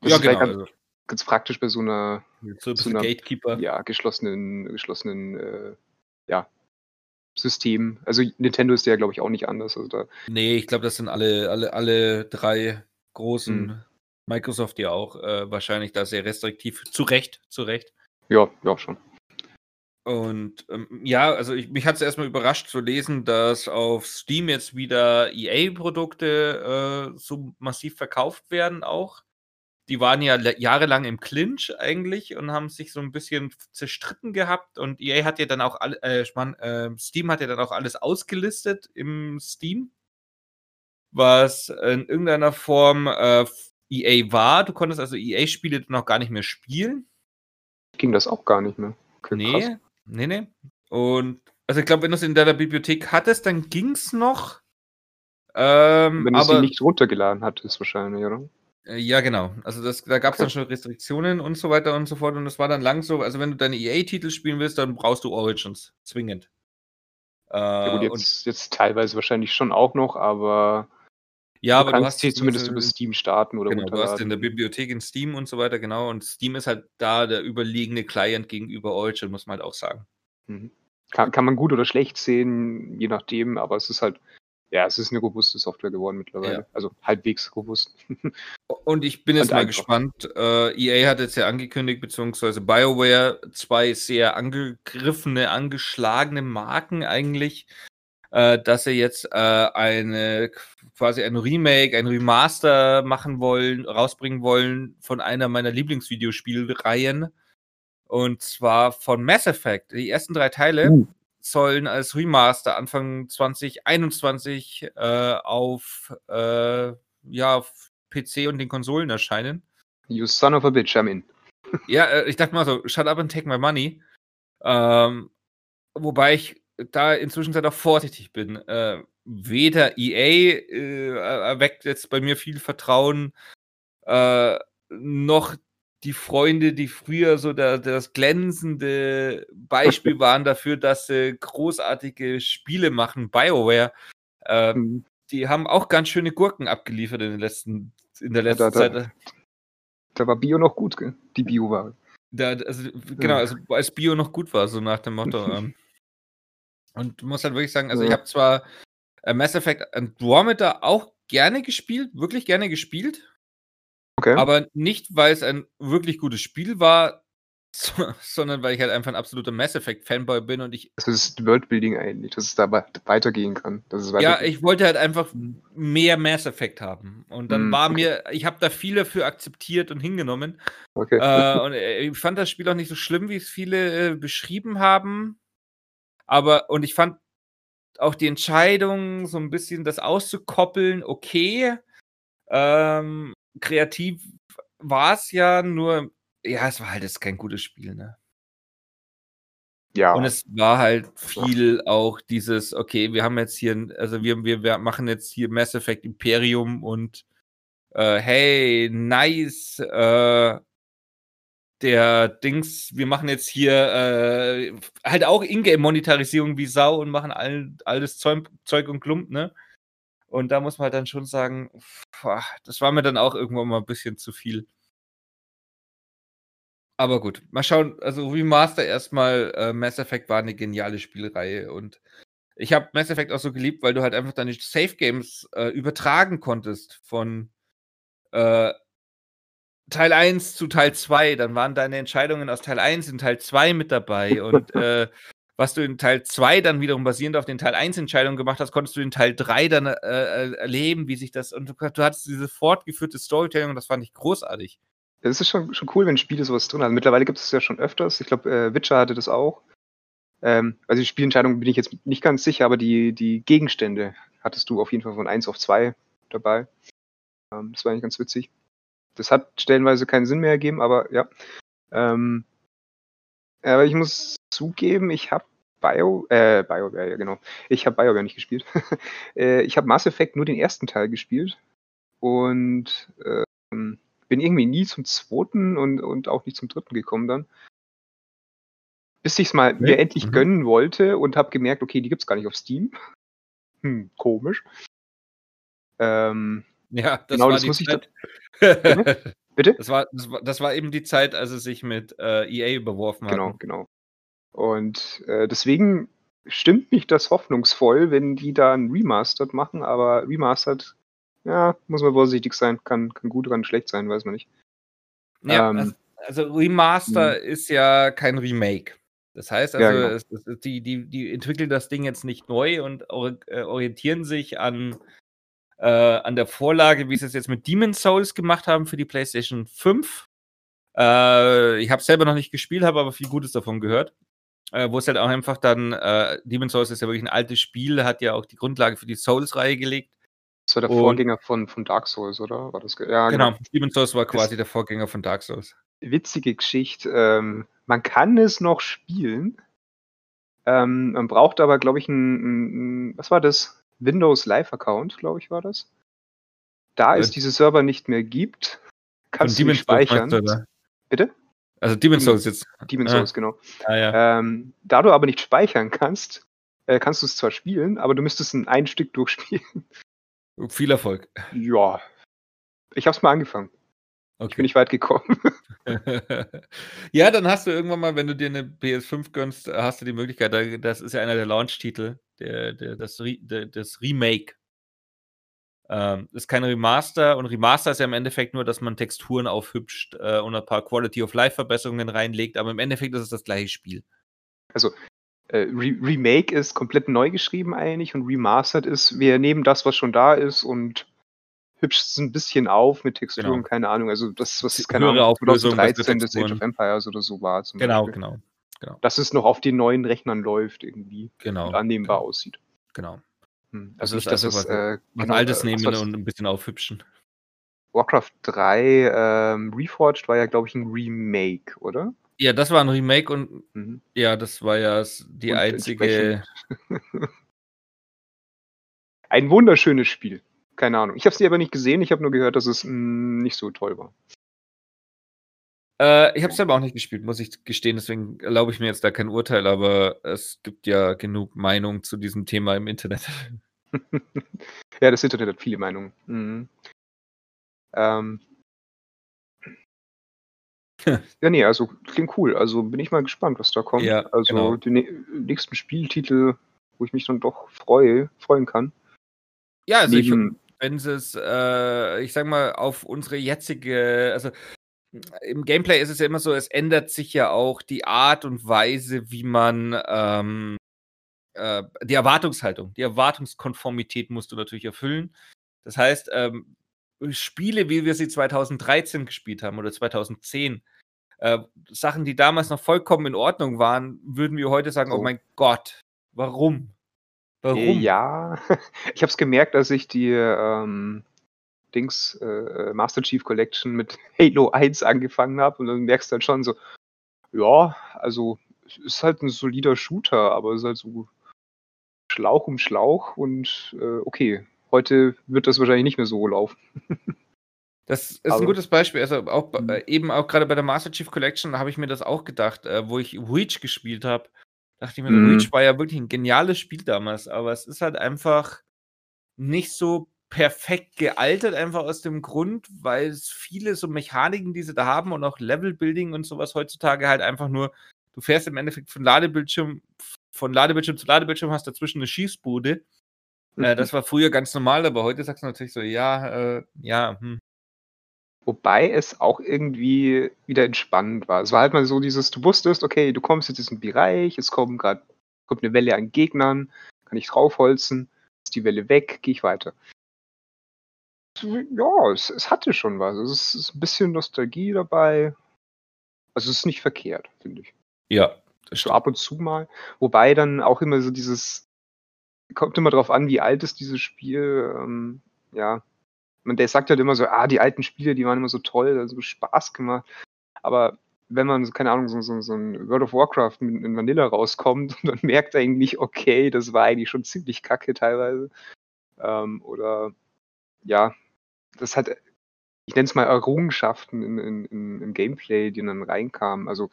Das ja, genau. Ganz, also. ganz, praktisch bei so einer, so, so einer Gatekeeper. Ja, geschlossenen, geschlossenen äh, ja, System. Also Nintendo ist ja, glaube ich, auch nicht anders. Also da nee, ich glaube, das sind alle, alle, alle drei großen, hm. Microsoft ja auch, äh, wahrscheinlich da sehr restriktiv. Zu Recht, zu Recht. Ja, ja, schon. Und ähm, ja, also ich, mich hat es erstmal überrascht zu lesen, dass auf Steam jetzt wieder EA-Produkte äh, so massiv verkauft werden auch. Die waren ja jahrelang im Clinch eigentlich und haben sich so ein bisschen zerstritten gehabt. Und EA hat ja dann auch alle, äh, äh, Steam hat ja dann auch alles ausgelistet im Steam, was in irgendeiner Form äh, EA war. Du konntest also EA-Spiele dann auch gar nicht mehr spielen ging das auch gar nicht mehr. Okay, nee, krass. nee, nee. Und also ich glaube, wenn du es in deiner Bibliothek hattest, dann ging es noch. Ähm, wenn du aber, sie nicht runtergeladen hattest, wahrscheinlich, oder? Äh, ja, genau. Also das, da gab es dann schon Restriktionen und so weiter und so fort. Und das war dann lang so, also wenn du deine EA-Titel spielen willst, dann brauchst du Origins, zwingend. Äh, ja gut, jetzt, jetzt teilweise wahrscheinlich schon auch noch, aber Ja, du aber du kannst hast sie es zumindest äh, über Steam starten oder genau, du hast in der. Bibliothek in Steam und so weiter, genau. Und Steam ist halt da der überlegene Client gegenüber Origin, muss man halt auch sagen. Mhm. Kann, kann man gut oder schlecht sehen, je nachdem, aber es ist halt, ja, es ist eine robuste Software geworden mittlerweile. Ja. Also halbwegs robust. Und ich bin [laughs] jetzt Und mal einfach. gespannt. Äh, EA hat jetzt ja angekündigt, beziehungsweise BioWare, zwei sehr angegriffene, angeschlagene Marken eigentlich, äh, dass sie jetzt äh, eine quasi ein Remake, ein Remaster machen wollen, rausbringen wollen von einer meiner Lieblingsvideospielreihen. Und zwar von Mass Effect. Die ersten drei Teile Uh. sollen als Remaster Anfang 2021 äh, auf äh, ja, auf PC und den Konsolen erscheinen. You son of a bitch, I'm in. Ja, äh, ich dachte mal so, shut up and take my money. Ähm, wobei ich da inzwischen auch vorsichtig bin. Äh, weder EA äh, erweckt jetzt bei mir viel Vertrauen, äh, noch die Freunde, die früher so der, das glänzende Beispiel [laughs] waren dafür, dass sie großartige Spiele machen, BioWare. Äh, Mhm. die haben auch ganz schöne Gurken abgeliefert in, den letzten, in der letzten da- da- Zeit. Da war Bio noch gut, gell? die Bio-Ware. Da, also, genau, also als Bio noch gut war, so nach dem Motto. [laughs] ähm. Und muss halt wirklich sagen, also ich Ja. habe zwar äh, Mass Effect Andromeda auch gerne gespielt, wirklich gerne gespielt, Okay. aber nicht, weil es ein wirklich gutes Spiel war, [laughs] so, sondern weil ich halt einfach ein absoluter Mass Effect Fanboy bin und ich, das ist Worldbuilding eigentlich, dass es da we- weitergehen kann. Es ja, ich wollte halt einfach mehr Mass Effect haben. Und dann Mhm, war okay. mir, ich habe da viel dafür akzeptiert und hingenommen. okay. äh, [laughs] und äh, ich fand das Spiel auch nicht so schlimm, wie es viele äh, beschrieben haben. Aber, und ich fand auch die Entscheidung, so ein bisschen das auszukoppeln, okay. Ähm, kreativ war es ja, nur, ja, es war halt jetzt kein gutes Spiel, ne? ja, Und es war halt viel auch dieses, okay, wir haben jetzt hier, also wir, wir, wir machen jetzt hier Mass Effect Imperium und äh, hey, nice, äh, der Dings, wir machen jetzt hier äh, halt auch Ingame-Monetarisierung wie Sau und machen all, alles Zeug, Zeug und Klump, ne? Und da muss man halt dann schon sagen, boah, das war mir dann auch irgendwann mal ein bisschen zu viel. Aber gut, mal schauen. Also Remaster erstmal, äh, Mass Effect war eine geniale Spielreihe und ich habe Mass Effect auch so geliebt, weil du halt einfach deine Safe Games äh, übertragen konntest von äh, Teil 1 zu Teil 2. Dann waren deine Entscheidungen aus Teil 1 in Teil 2 mit dabei und [laughs] äh, was du in Teil 2 dann wiederum basierend auf den Teil 1 Entscheidungen gemacht hast, konntest du in Teil 3 dann äh, äh, erleben, wie sich das und du, du hattest diese fortgeführte Storytelling und das fand ich großartig. es ist schon, schon cool, wenn Spiele sowas drin haben. Mittlerweile gibt es ja schon öfters. Ich glaube, äh, Witcher hatte das auch. Ähm, also die Spielentscheidung bin ich jetzt nicht ganz sicher, aber die, die Gegenstände hattest du auf jeden Fall von 1 auf 2 dabei. Ähm, das war eigentlich ganz witzig. Das hat stellenweise keinen Sinn mehr ergeben, aber ja. Ähm, aber ich muss zugeben, ich habe Bio, äh, BioWare, ja genau. Ich habe BioWare nicht gespielt. [laughs] äh, ich habe Mass Effect nur den ersten Teil gespielt und ähm, bin irgendwie nie zum zweiten und, und auch nicht zum dritten gekommen dann. Bis ich es mal Okay. mir endlich Mhm. gönnen wollte und habe gemerkt, okay, die gibt's gar nicht auf Steam. [laughs] Hm, komisch. Ähm, Ja, das Genau, war das die muss ich Zeit. bitte? das, war, das, war, das war eben die Zeit, als es sich mit äh, EA überworfen Genau, hat. genau. Und äh, deswegen stimmt mich das hoffnungsvoll, wenn die da ein Remastered machen, aber Remastered, ja, muss man vorsichtig sein, kann, kann gut oder schlecht sein, weiß man nicht. Ja, Ähm, also, also Remaster ist ja kein Remake. Das heißt also, Ja, genau. es, es, die, die, die entwickeln das Ding jetzt nicht neu und äh, orientieren sich an, äh, an der Vorlage, wie sie es jetzt mit Demon's Souls gemacht haben für die PlayStation 5. Äh, ich habe selber noch nicht gespielt, habe aber viel Gutes davon gehört. Äh, wo es halt auch einfach dann, äh, Demon's Souls ist ja wirklich ein altes Spiel, hat ja auch die Grundlage für die Souls-Reihe gelegt. Das war der Und- Vorgänger von, von Dark Souls, oder? War das ja, Genau, Demon's Souls war Das- quasi der Vorgänger von Dark Souls. witzige Geschichte. Ähm, man kann es noch spielen. Ähm, man braucht aber, glaube ich, ein, ein, was war das? Windows Live Account, glaube ich, war das. Da Äh, es diese Server nicht mehr gibt, kannst du speichern. meinst du, oder? Bitte? Also Demon's Demon- Souls jetzt. Demon's Ah. Souls, genau. Ah, ja. Ähm, da du aber nicht speichern kannst, äh, kannst du es zwar spielen, aber du müsstest ein, ein Stück durchspielen. Viel Erfolg. Ja. Ich habe es mal angefangen. Okay. Ich bin nicht weit gekommen. [laughs] ja, dann hast du irgendwann mal, wenn du dir eine PS5 gönnst, hast du die Möglichkeit, das ist ja einer der Launch-Titel, der, der, das, Re, der, das Remake. Ähm, ist kein Remaster und Remaster ist ja im Endeffekt nur, dass man Texturen aufhübscht äh, und ein paar Quality of Life Verbesserungen reinlegt, aber im Endeffekt ist es das gleiche Spiel. Also äh, Re Remake ist komplett neu geschrieben eigentlich und Remastered ist, wir nehmen das, was schon da ist und hübscht es ein bisschen auf mit Texturen, genau. keine Ahnung. Also das, was keine Höhere Ahnung, Auflösung, 2013 des Age of Empires oder so war. genau, Beispiel. genau, genau. Dass es noch auf den neuen Rechnern läuft irgendwie genau, und annehmbar genau. aussieht. Genau. Hm. Also, also nicht, also was, äh, was genau, Altes äh, nehmen und ein bisschen aufhübschen. Warcraft 3 ähm, Reforged war ja, glaube ich, ein Remake, oder? Ja, das war ein Remake und mhm. ja, das war ja die und einzige. [laughs] ein wunderschönes Spiel. Keine Ahnung. Ich habe sie aber nicht gesehen, ich habe nur gehört, dass es mh, hm, nicht so toll war. Äh, ich habe es selber auch nicht gespielt, muss ich gestehen, deswegen erlaube ich mir jetzt da kein Urteil, aber es gibt ja genug Meinung zu diesem Thema im Internet. [laughs] ja, das Internet hat viele Meinungen. Mhm. Ähm. [laughs] ja, nee, also klingt cool. Also bin ich mal gespannt, was da kommt. Ja, also genau. die nächsten Spieltitel, wo ich mich dann doch freue, freuen kann. Ja, also Neben, ich, wenn es, äh, ich sag mal, auf unsere jetzige, also im Gameplay ist es ja immer so, es ändert sich ja auch die Art und Weise, wie man ähm, äh, die Erwartungshaltung, die Erwartungskonformität musst du natürlich erfüllen. Das heißt, ähm, Spiele, wie wir sie 2013 gespielt haben oder 2010, äh, Sachen, die damals noch vollkommen in Ordnung waren, würden wir heute sagen, oh oh mein Gott, warum? Warum? Ja, [laughs] ich habe es gemerkt, als ich die ähm, Dings äh, Master Chief Collection mit [laughs] Halo 1 angefangen habe und dann merkst du halt schon so, ja, also ist halt ein solider Shooter, aber es ist halt so Schlauch um Schlauch und äh, okay, heute wird das wahrscheinlich nicht mehr so laufen. [laughs] Das ist aber, ein gutes Beispiel. Also auch mhm. äh, eben auch gerade bei der Master Chief Collection habe ich mir das auch gedacht, äh, wo ich Reach gespielt habe. Dachte ich mir, mhm. Reach war ja wirklich ein geniales Spiel damals, aber es ist halt einfach nicht so perfekt gealtert, einfach aus dem Grund, weil es viele so Mechaniken, die sie da haben und auch Levelbuilding und sowas heutzutage halt einfach nur, du fährst im Endeffekt von Ladebildschirm, von Ladebildschirm zu Ladebildschirm, hast dazwischen eine Schießbude. Äh, mhm. Äh, das war früher ganz normal, aber heute sagst du natürlich so, ja, äh, ja, hm. Wobei es auch irgendwie wieder entspannend war. Es war halt mal so dieses, du wusstest, okay, du kommst jetzt in diesen Bereich, es kommt gerade kommt eine Welle an Gegnern, kann ich draufholzen, ist die Welle weg, gehe ich weiter ja, es, es hatte schon was. Es ist ein bisschen Nostalgie dabei. Also es ist nicht verkehrt, finde ich. Ja. Das so ab und zu mal. Wobei dann auch immer so dieses, kommt immer drauf an, wie alt ist dieses Spiel. Ähm, ja. Man, der sagt halt immer so, ah, die alten Spiele, die waren immer so toll, da so Spaß gemacht. Aber wenn man, keine Ahnung, so, so, so ein World of Warcraft in Vanilla rauskommt und [laughs] dann merkt eigentlich, okay, das war eigentlich schon ziemlich kacke teilweise. Ähm, oder ja, das hat, ich nenne es mal Errungenschaften in, in, in, im Gameplay, die dann reinkamen. Also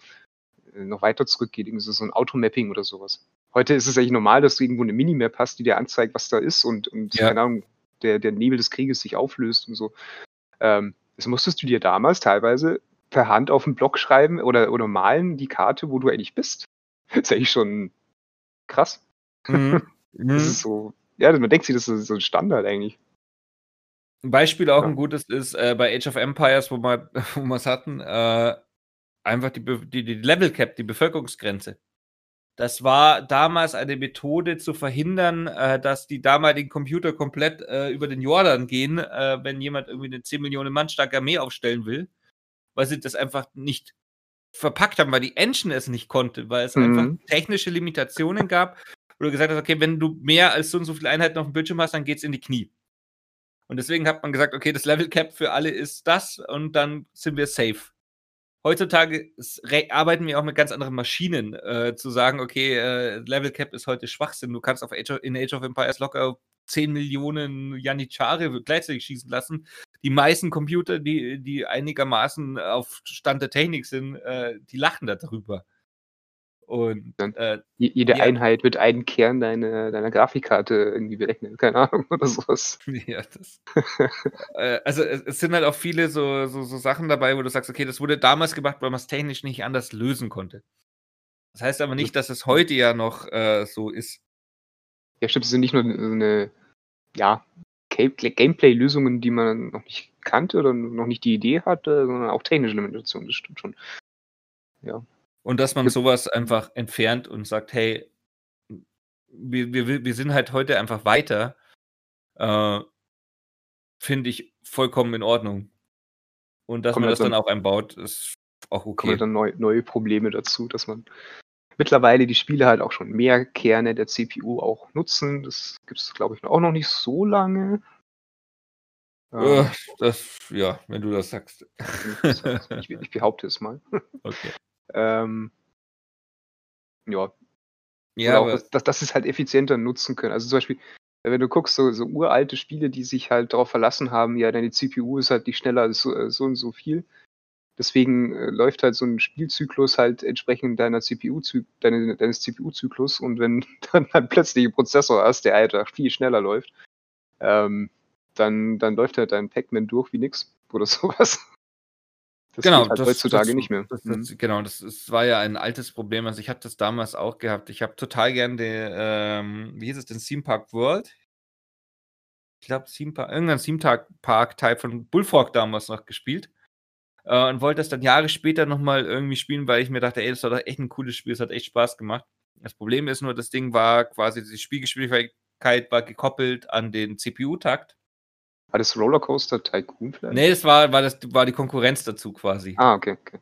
äh, noch weiter zurückgeht, irgendwie so ein Automapping oder sowas. Heute ist es eigentlich normal, dass du irgendwo eine Minimap hast, die dir anzeigt, was da ist und, und ja. keine Ahnung, der, der Nebel des Krieges sich auflöst und so. Ähm, das musstest du dir damals teilweise per Hand auf den Block schreiben oder, oder malen, die Karte, wo du eigentlich bist. [laughs] Das ist eigentlich schon krass. Mhm. [laughs] Das ist so, ja, man denkt sich, das ist so ein Standard eigentlich. Ein Beispiel auch ja. ein gutes ist äh, bei Age of Empires, wo wir [laughs] wo es hatten, äh, einfach die, die, die Level Cap, die Bevölkerungsgrenze. Das war damals eine Methode zu verhindern, äh, dass die damaligen Computer komplett äh, über den Jordan gehen, äh, wenn jemand irgendwie eine 10 Millionen Mann starke Armee aufstellen will, weil sie das einfach nicht verpackt haben, weil die Engine es nicht konnte, weil es mhm. einfach technische Limitationen gab, wo du gesagt hast, okay, wenn du mehr als so und so viele Einheiten auf dem Bildschirm hast, dann geht es in die Knie. Und deswegen hat man gesagt, okay, das Level Cap für alle ist das und dann sind wir safe. Heutzutage arbeiten wir auch mit ganz anderen Maschinen, äh, zu sagen, okay, äh, Level Cap ist heute Schwachsinn. Du kannst auf Age of, in Age of Empires locker 10 Millionen Janitschare gleichzeitig schießen lassen. Die meisten Computer, die, die einigermaßen auf Stand der Technik sind, äh, die lachen darüber. Und äh, jede ja. Einheit wird einen Kern deiner, deiner Grafikkarte irgendwie berechnen, keine Ahnung, [laughs] oder sowas. Ja, das. äh, also es, es, sind halt auch viele so, so, so Sachen dabei, wo du sagst, okay, das wurde damals gemacht, weil man es technisch nicht anders lösen konnte. Das heißt aber nicht, dass es heute ja noch äh, so ist. Ja, stimmt, es sind nicht nur so eine, ja, Gameplay-Lösungen, die man noch nicht kannte oder noch nicht die Idee hatte, sondern auch technische Limitationen, das stimmt schon. Ja. Und dass man sowas einfach entfernt und sagt, hey, wir, wir, wir sind halt heute einfach weiter, äh, finde ich vollkommen in Ordnung. Und dass Kommt man das dann, dann auch einbaut, ist auch okay. Kommen dann neu, neue Probleme dazu, dass man mittlerweile die Spiele halt auch schon mehr Kerne der CPU auch nutzen. Das gibt es, glaube ich, auch noch nicht so lange. Äh, das, ja, wenn du das sagst. ich, ich behaupte es mal. [laughs] Okay. Ähm, ja. Ja, auch, dass, dass, dass sie es halt effizienter nutzen können. Also zum Beispiel, wenn du guckst, so, so uralte Spiele, die sich halt darauf verlassen haben, ja, deine CPU ist halt nicht schneller als so, äh, so und so viel. Deswegen äh, läuft halt so ein Spielzyklus halt entsprechend deiner CPU deine, deines CPU-Zyklus und wenn [laughs] dann halt plötzlich ein Prozessor hast, der halt viel schneller läuft, ähm, dann, dann läuft halt dein Pac-Man durch wie nix oder [laughs] sowas. Das genau, halt das, heutzutage das, nicht mehr. Das, mhm. Genau, das, das, war ja ein altes Problem. Also ich hatte das damals auch gehabt. Ich habe total gern den, ähm, wie hieß es, den Theme Park World. Ich glaube, irgendein Theme Park Teil von Bullfrog damals noch gespielt. Äh, und wollte das dann Jahre später nochmal irgendwie spielen, weil ich mir dachte, ey, das war doch echt ein cooles Spiel, es hat echt Spaß gemacht. Das Problem ist nur, das Ding war quasi, die Spielgeschwindigkeit war gekoppelt an den CPU-Takt. War das Rollercoaster Tycoon vielleicht? Nee, das war, war, das war die Konkurrenz dazu quasi. Ah, okay, okay.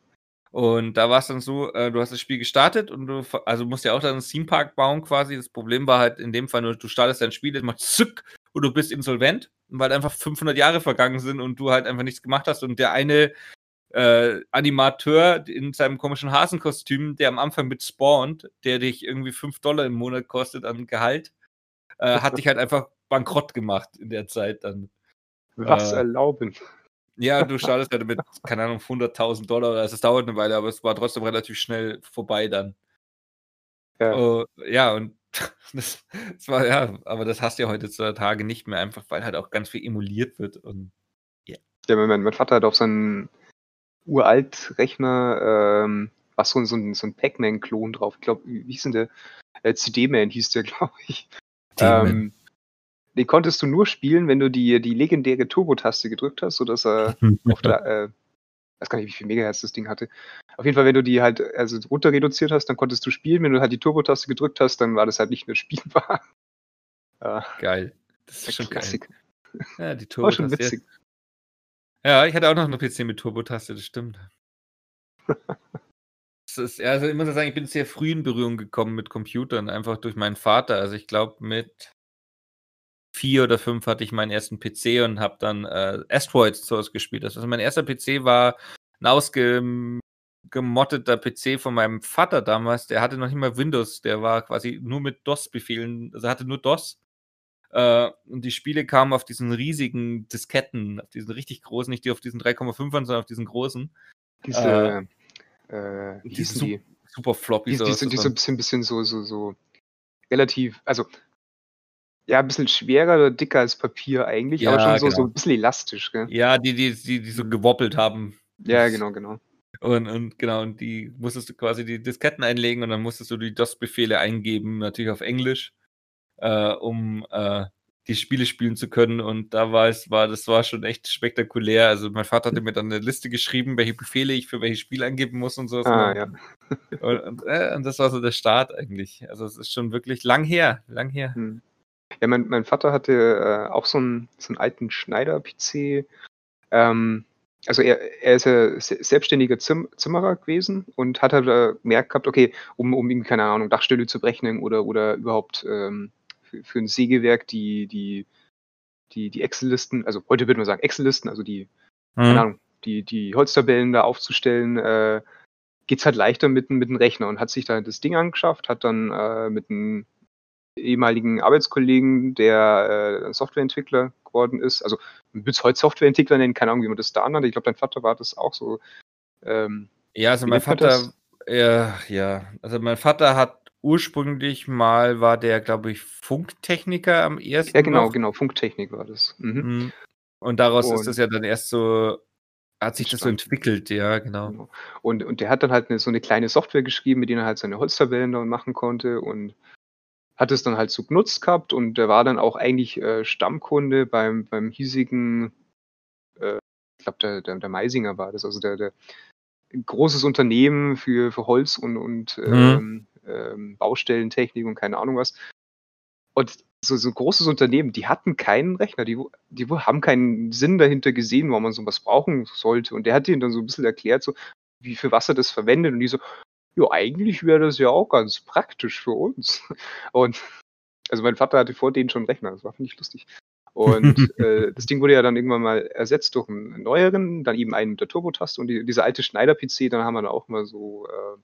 Und da war es dann so, äh, du hast das Spiel gestartet und du also musst ja auch dann einen Theme Park bauen quasi. Das Problem war halt in dem Fall nur, du startest dein Spiel, das macht zück und du bist insolvent, weil einfach 500 Jahre vergangen sind und du halt einfach nichts gemacht hast und der eine äh, Animateur in seinem komischen Hasenkostüm, der am Anfang mit spawnt, der dich irgendwie 5 Dollar im Monat kostet an Gehalt, äh, hat [laughs] dich halt einfach bankrott gemacht in der Zeit dann. Was äh, erlauben? Ja, du startest ja mit, keine Ahnung, 100.000 Dollar. Also es dauert eine Weile, aber es war trotzdem relativ schnell vorbei dann. Ja, uh, ja und [laughs] das, das, war, ja, aber das hast du ja heutzutage nicht mehr, einfach weil halt auch ganz viel emuliert wird. Und, yeah. Ja, mein, mein Vater hat auf seinen Uralt-Rechner ähm, war so, so ein, so ein Pac-Man-Klon drauf. Ich glaube, wie hieß denn der? Äh, CD-Man hieß der, [laughs] glaube ich. Ähm, den konntest du nur spielen, wenn du die, die legendäre Turbo-Taste gedrückt hast, sodass er [laughs] auf der, äh, weiß gar nicht, wie viel Megahertz das Ding hatte. Auf jeden Fall, wenn du die halt also runter reduziert hast, dann konntest du spielen. Wenn du halt die Turbo-Taste gedrückt hast, dann war das halt nicht mehr spielbar. Ja. [laughs] Geil. Das ist schon Klassik. Geil. Ja, die Turbo-Taste. War schon witzig. Ja, ich hatte auch noch eine PC mit Turbo-Taste, das stimmt. [laughs] das ist, also ich muss sagen, ich bin sehr früh in Berührung gekommen mit Computern, einfach durch meinen Vater. Also ich glaube, mit vier oder fünf hatte ich meinen ersten PC und habe dann äh, Asteroids Source gespielt. Also mein erster PC war ein ausgemotteter PC von meinem Vater damals. Der hatte noch nicht mal Windows, der war quasi nur mit DOS-Befehlen, also hatte nur DOS. Äh, und die Spiele kamen auf diesen riesigen Disketten, auf diesen richtig großen, nicht die auf diesen 3,5ern, sondern auf diesen großen. Diese, äh, äh, die die? super floppy. Die, die, sind, die so ein bisschen, bisschen so, so, so relativ, also ja, ein bisschen schwerer oder dicker als Papier eigentlich, ja, aber schon so, genau. so ein bisschen elastisch, gell? Ja, die, die, die, die so gewoppelt haben. Ja, genau, genau. Und, und genau, und die musstest du quasi die Disketten einlegen und dann musstest du die DOS-Befehle eingeben, natürlich auf Englisch, äh, um äh, die Spiele spielen zu können. Und da war es, war, das war schon echt spektakulär. Also mein Vater hatte mir dann eine Liste geschrieben, welche Befehle ich für welches Spiel eingeben muss und so. Ah, ja. Und, und, äh, und, das war so der Start eigentlich. Also es ist schon wirklich lang her, lang her. Hm. Ja, mein, mein Vater hatte äh, auch so einen, so einen alten Schneider-PC. Ähm, also er, er ist ja selbstständiger Zim Zimmerer gewesen und hat halt äh, gemerkt gehabt, okay, um, um irgendwie, keine Ahnung, Dachstelle zu berechnen oder, oder überhaupt ähm, für, für ein Sägewerk die, die, die, die Excel-Listen, also heute würde man sagen Excel-Listen, also die, mhm. keine Ahnung, die, die Holztabellen da aufzustellen, äh, es halt leichter mit, mit einem Rechner und hat sich da das Ding angeschafft, hat dann äh, mit einem ehemaligen Arbeitskollegen, der äh, Softwareentwickler geworden ist. Also es heute Softwareentwickler nennen, keine Ahnung, wie man das da annannte. Ich glaube, dein Vater war das auch so. Ähm, ja, also mein Vater, Ja, ja. Also mein Vater hat ursprünglich mal, war der, glaube ich, Funktechniker am ersten. Ja, genau, noch. genau, Funktechnik war das. Mhm. Mhm. Und daraus ist Und- das ja dann erst so, hat sich das so entwickelt, ja, genau. Genau. Und, und der hat dann halt eine, so eine kleine Software geschrieben, mit der er halt seine Holztabellen dann machen konnte und hat es dann halt so genutzt gehabt und der war dann auch eigentlich äh, Stammkunde beim, beim hiesigen, äh, ich glaube, der, der, der Meisinger war das, also der, der großes Unternehmen für, für Holz und, und ähm, ähm, Baustellentechnik und keine Ahnung was. Und so, so ein großes Unternehmen, die hatten keinen Rechner, die, die haben keinen Sinn dahinter gesehen, warum man sowas brauchen sollte. Und der hat ihnen dann so ein bisschen erklärt, so, wie für was er das verwendet. Und die so, ja, eigentlich wäre das ja auch ganz praktisch für uns. [laughs] Und also mein Vater hatte vor denen schon einen Rechner, das war, finde ich, lustig. Und [laughs] äh, das Ding wurde ja dann irgendwann mal ersetzt durch einen neueren, dann eben einen mit der Turbotaste und die, dieser alte Schneider-PC, dann haben wir da auch mal so, äh,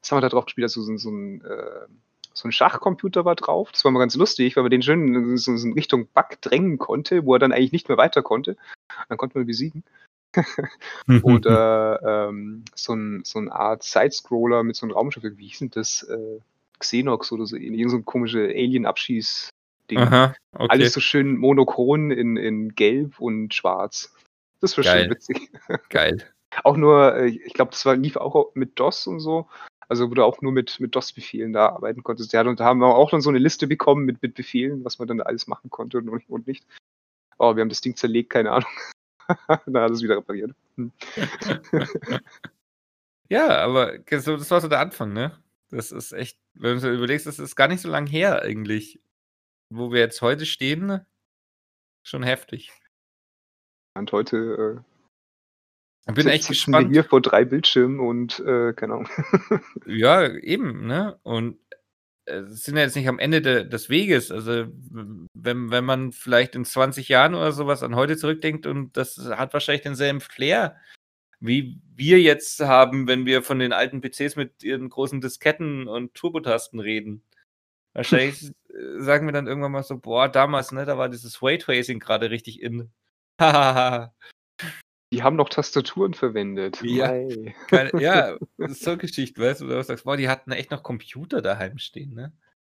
was haben wir da drauf gespielt? Also so, so ein, äh, so ein Schachcomputer war drauf. Das war mal ganz lustig, weil man den schön in Richtung Bug drängen konnte, wo er dann eigentlich nicht mehr weiter konnte. Dann konnte man ihn besiegen. Oder ähm, so, ein, so eine Art Sidescroller mit so einem Raumschiff. Wie hieß denn das? Äh, Xenox oder so. Irgend so ein komische Alien-Abschieß-Ding. Okay. Alles so schön monochron in, in Gelb und Schwarz. Das war Geil. schon witzig. [laughs] Geil. Auch nur, äh, ich glaube, das war, lief auch mit DOS und so. Also wo du auch nur mit, mit DOS-Befehlen da arbeiten konntest. Ja, und da haben wir auch dann so eine Liste bekommen mit, mit Befehlen, was man dann alles machen konnte und, und nicht. Oh, wir haben das Ding zerlegt, keine Ahnung. [laughs] dann hat es wieder repariert. Hm. [laughs] Ja, aber das war so der Anfang, ne? Das ist echt, wenn du überlegst, das ist gar nicht so lang her eigentlich. Wo wir jetzt heute stehen, schon heftig. Und heute Ich äh, bin echt sitzen wir gespannt. hier vor drei Bildschirmen und äh, keine Ahnung. Ja, eben, ne? Und sind ja jetzt nicht am Ende de, des Weges. Also, wenn, wenn man vielleicht in 20 Jahren oder sowas an heute zurückdenkt und das hat wahrscheinlich denselben Flair, wie wir jetzt haben, wenn wir von den alten PCs mit ihren großen Disketten und Turbotasten reden. Wahrscheinlich äh, [laughs] sagen wir dann irgendwann mal so, boah, damals, ne, da war dieses Raytracing gerade richtig in. [laughs] Hahaha. Die haben noch Tastaturen verwendet. Ja. Mei. Keine, ja, das ist so Geschichte, weißt du, oder was sagst, boah, die hatten echt noch Computer daheim stehen, ne?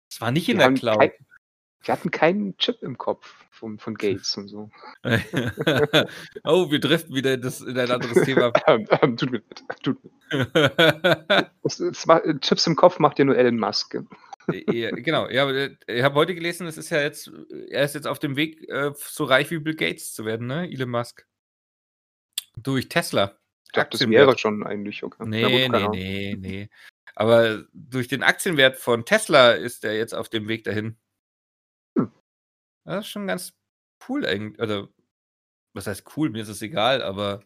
Das war nicht in Die der Cloud. kein- Die hatten keinen Chip im Kopf von, von Gates und so. [laughs] oh, wir driften wieder in, das, in ein anderes Thema. [laughs] Ähm, ähm, tut mir leid. Tut mir. Das, das, ma- Chips im Kopf macht ja nur Elon Musk. ja, genau, ja, äh, ich habe heute gelesen, es ist ja jetzt, er ist jetzt auf dem Weg, äh, so reich wie Bill Gates zu werden, ne? Elon Musk. Durch Tesla. Ich dachte, das wäre schon eigentlich. Okay. Nee, gut, nee, Ahnung. nee, nee. Aber durch den Aktienwert von Tesla ist er jetzt auf dem Weg dahin. Hm. Das ist schon ganz cool eigentlich. Oder was heißt cool? Mir ist es egal, aber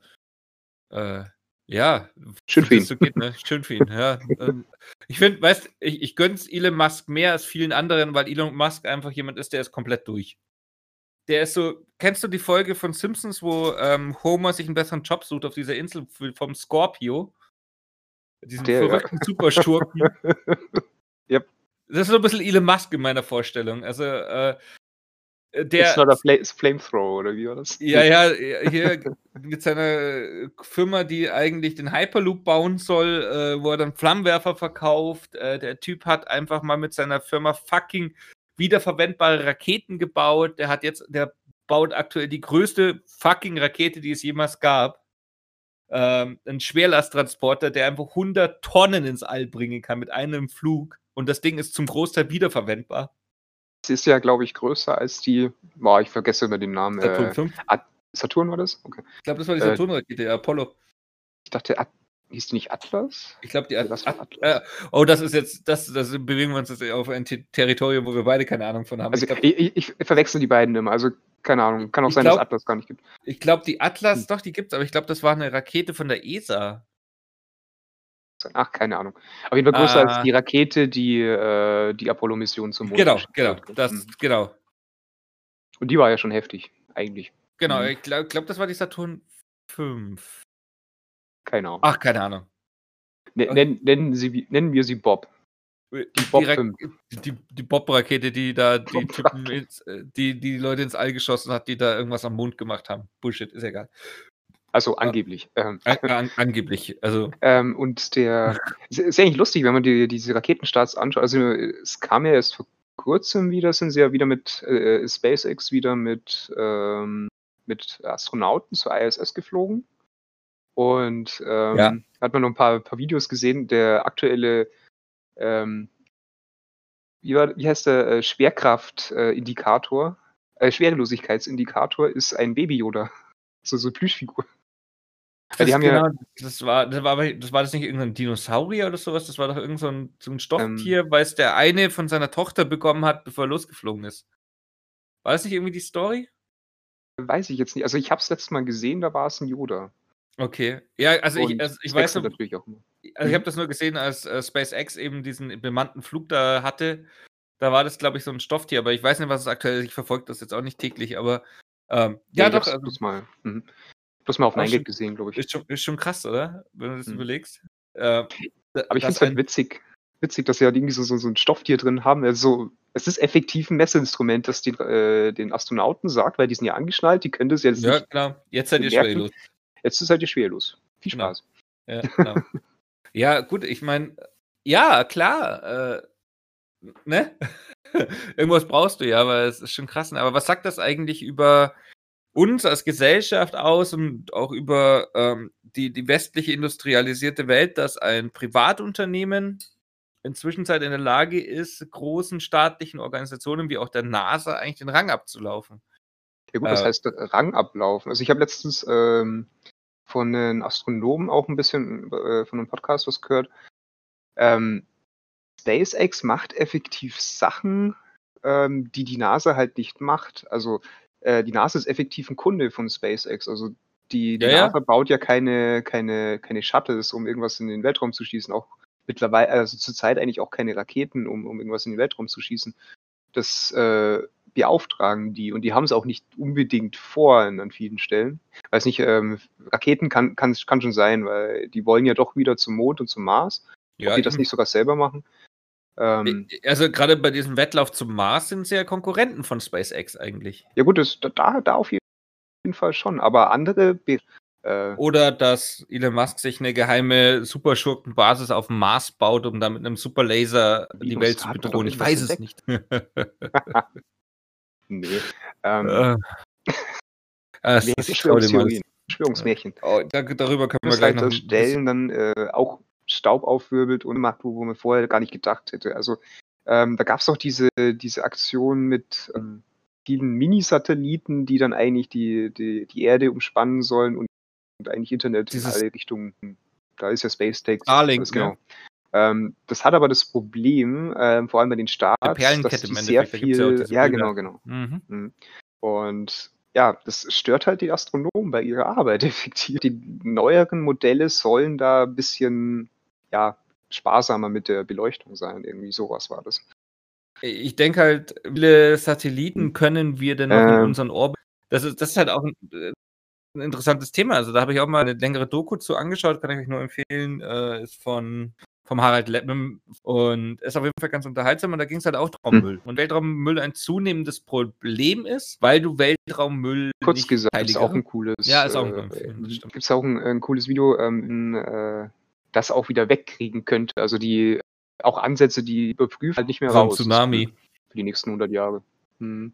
äh, ja, Schön für ihn. so geht, ne? Schön für ihn, ja. [laughs] Ähm, ich finde, weißt ich, ich gönn's Elon Musk mehr als vielen anderen, weil Elon Musk einfach jemand ist, der ist komplett durch. Der ist so, kennst du die Folge von Simpsons, wo ähm, Homer sich einen besseren Job sucht auf dieser Insel vom Scorpio? Diesen Der, ja. verrückten Superschurken. [laughs] Yep. Das ist so ein bisschen Elon Musk in meiner Vorstellung. Also, äh, It's der. not a fla Flamethrower, oder wie war das? Ja, ja, hier mit seiner Firma, die eigentlich den Hyperloop bauen soll, äh, wo er dann Flammenwerfer verkauft. Äh, der Typ hat einfach mal mit seiner Firma fucking wiederverwendbare Raketen gebaut. Der hat jetzt, der baut aktuell die größte fucking Rakete, die es jemals gab. Ähm, ein Schwerlasttransporter, der einfach 100 Tonnen ins All bringen kann mit einem Flug. Und das Ding ist zum Großteil wiederverwendbar. Es ist ja, glaube ich, größer als die. Boah, ich vergesse immer den Namen. Saturn Äh, 5. Saturn war das? Okay. Ich glaube, das war die äh, Saturn-Rakete, der Apollo. Ich dachte, At hieß die nicht Atlas? Ich glaube, die At das war At Atlas. äh, Oh, das ist jetzt, das, das bewegen wir uns jetzt auf ein Te- Territorium, wo wir beide keine Ahnung von haben. Also ich glaube, ich, ich, ich verwechsel die beiden immer. Also keine Ahnung. Kann auch sein, dass glaub- Atlas gar nicht gibt. ich glaub, die Atlas, Hm. doch, die gibt's, aber ich glaube, das war eine Rakete von der ESA. Ach, keine Ahnung. Auf jeden Fall größer Ah. als die Rakete, die äh, die Apollo-Mission zum Mond Genau, genau, das, Mhm. genau, Und die war ja schon heftig, eigentlich. genau. Mhm. Ich glaube, glaub, das war die Saturn 5. Keine Ahnung. Ach, keine Ahnung. Ne- nennen, nennen, sie, nennen wir sie Bob. Die, Bob 5. die, die Bob-Rakete, die da die Typen ins, äh, die, die Leute ins All geschossen hat, die da irgendwas am Mond gemacht haben. Bullshit, ist egal. Also angeblich. Ähm, an, angeblich. Also. [laughs] Ähm, und der [laughs] ist, ist eigentlich lustig, wenn man die, diese Raketenstarts anschaut. Also es kam ja erst vor kurzem wieder, sind sie ja wieder mit äh, SpaceX wieder mit, ähm, mit Astronauten zur ISS geflogen. Und ähm, Ja. hat man noch ein paar, paar Videos gesehen. Der aktuelle, ähm, wie, war, wie heißt der, äh, Schwerkraftindikator, äh, Schwerelosigkeitsindikator ist ein Baby-Yoda. [laughs] So, so eine Plüschfigur. Das, die haben ja- genau, das, war, das, war, das war das nicht irgendein Dinosaurier oder sowas? Das war doch irgend so ein, so ein Stofftier, weil es der eine von seiner Tochter bekommen hat, bevor er losgeflogen ist. War das nicht irgendwie die Story? Weiß ich jetzt nicht. Also ich habe es letztes Mal gesehen, da war es ein Yoda. Okay. Ja, also ich, also ich weiß noch, natürlich auch immer. also ich habe das nur gesehen, als äh, SpaceX eben diesen bemannten Flug da hatte. Da war das, glaube ich, so ein Stofftier, aber ich weiß nicht, was es aktuell ist. Ich verfolge das jetzt auch nicht täglich, aber ähm, ja, ich doch, also, bloß mal, mhm. bloß mal auf Nein gesehen, glaube ich. ist, schon, ist schon krass, oder? Wenn du das Mhm. überlegst. Äh, Aber ich finde es halt witzig, witzig, dass sie halt irgendwie so, so, so ein Stofftier drin haben. Also, es ist effektiv ein Messinstrument, das die, äh, den Astronauten sagt, weil die sind ja angeschnallt, die können das jetzt Ja, nicht. genau. Jetzt seid ihr bemerken. schwerlos. Jetzt ist halt die schwerlos. Viel Genau. Spaß. Ja, genau. [laughs] ja, gut, ich meine, ja, klar. Äh, ne? [laughs] Irgendwas brauchst du ja, aber es ist schon krass. ne? Aber was sagt das eigentlich über uns als Gesellschaft aus und auch über ähm, die, die westliche industrialisierte Welt, dass ein Privatunternehmen inzwischen in der Lage ist, großen staatlichen Organisationen wie auch der NASA eigentlich den Rang abzulaufen? Ja gut, das Äh, heißt Rang ablaufen. Also ich habe letztens ähm, von einem Astronomen auch ein bisschen äh, von einem Podcast was gehört. Ähm, SpaceX macht effektiv Sachen, ähm, die die NASA halt nicht macht. Also äh, die NASA ist effektiv ein Kunde von SpaceX. Also die, die Ja, ja. NASA baut ja keine, keine, keine Shuttles, um irgendwas in den Weltraum zu schießen. Auch mittlerweile, also zurzeit eigentlich auch keine Raketen, um, um irgendwas in den Weltraum zu schießen. Das äh, beauftragen die und die haben es auch nicht unbedingt vor an, vielen Stellen. Weiß nicht, ähm, Raketen kann, kann, kann schon sein, weil die wollen ja doch wieder zum Mond und zum Mars. ja, ob die das nicht sogar selber machen. Ähm, Also gerade bei diesem Wettlauf zum Mars sind sie ja Konkurrenten von SpaceX eigentlich. ja gut, das, da, da auf jeden Fall schon. Aber andere, äh, Oder dass Elon Musk sich eine geheime Superschurkenbasis auf dem Mars baut, um da mit einem Superlaser die Welt zu bedrohen. Ich weiß es nicht. [laughs] [laughs] nee. Ähm, Äh. Ah, nee, alles. Verschwörungstheorien, Verschwörungsmärchen. Oh, da, darüber können wir gleich halt noch Stellen dann äh, auch Staub aufwirbelt und macht, wo, man vorher gar nicht gedacht hätte. Also ähm, da gab es auch diese, diese Aktion mit ähm, vielen Mini-Satelliten, die dann eigentlich die, die, die Erde umspannen sollen und, und eigentlich Internet Dieses- in alle Richtungen. Da ist ja Space Tech. Starlink, genau. Ähm, das hat aber das Problem, ähm, vor allem bei den Starts, dass Perlenkette die sehr ja viel, ja Bilder. genau, genau. Mhm. Mhm. Und ja, das stört halt die Astronomen bei ihrer Arbeit [laughs] effektiv. Die neueren Modelle sollen da ein bisschen, ja, sparsamer mit der Beleuchtung sein. Irgendwie sowas war das. Ich denke halt, wie viele Satelliten können wir denn noch in Ähm. unseren Orbit? Das ist, das ist halt auch ein, äh, ein interessantes Thema. Also da habe ich auch mal eine längere Doku zu angeschaut, kann ich euch nur empfehlen. Äh, ist von vom Harald Leppmann und ist auf jeden Fall ganz unterhaltsam und da ging es halt auch darum, Hm. Müll. Und Weltraummüll ein zunehmendes Problem ist, weil du Weltraummüll Kurz nicht gesagt, ist auch ein cooles. Ja, ist auch ein äh. Gibt es auch ein, ein cooles Video, ähm, äh, das auch wieder wegkriegen könnte. Also die auch Ansätze, die überprüfen halt nicht mehr ein raus. Tsunami. Für die nächsten 100 Jahre. Hm.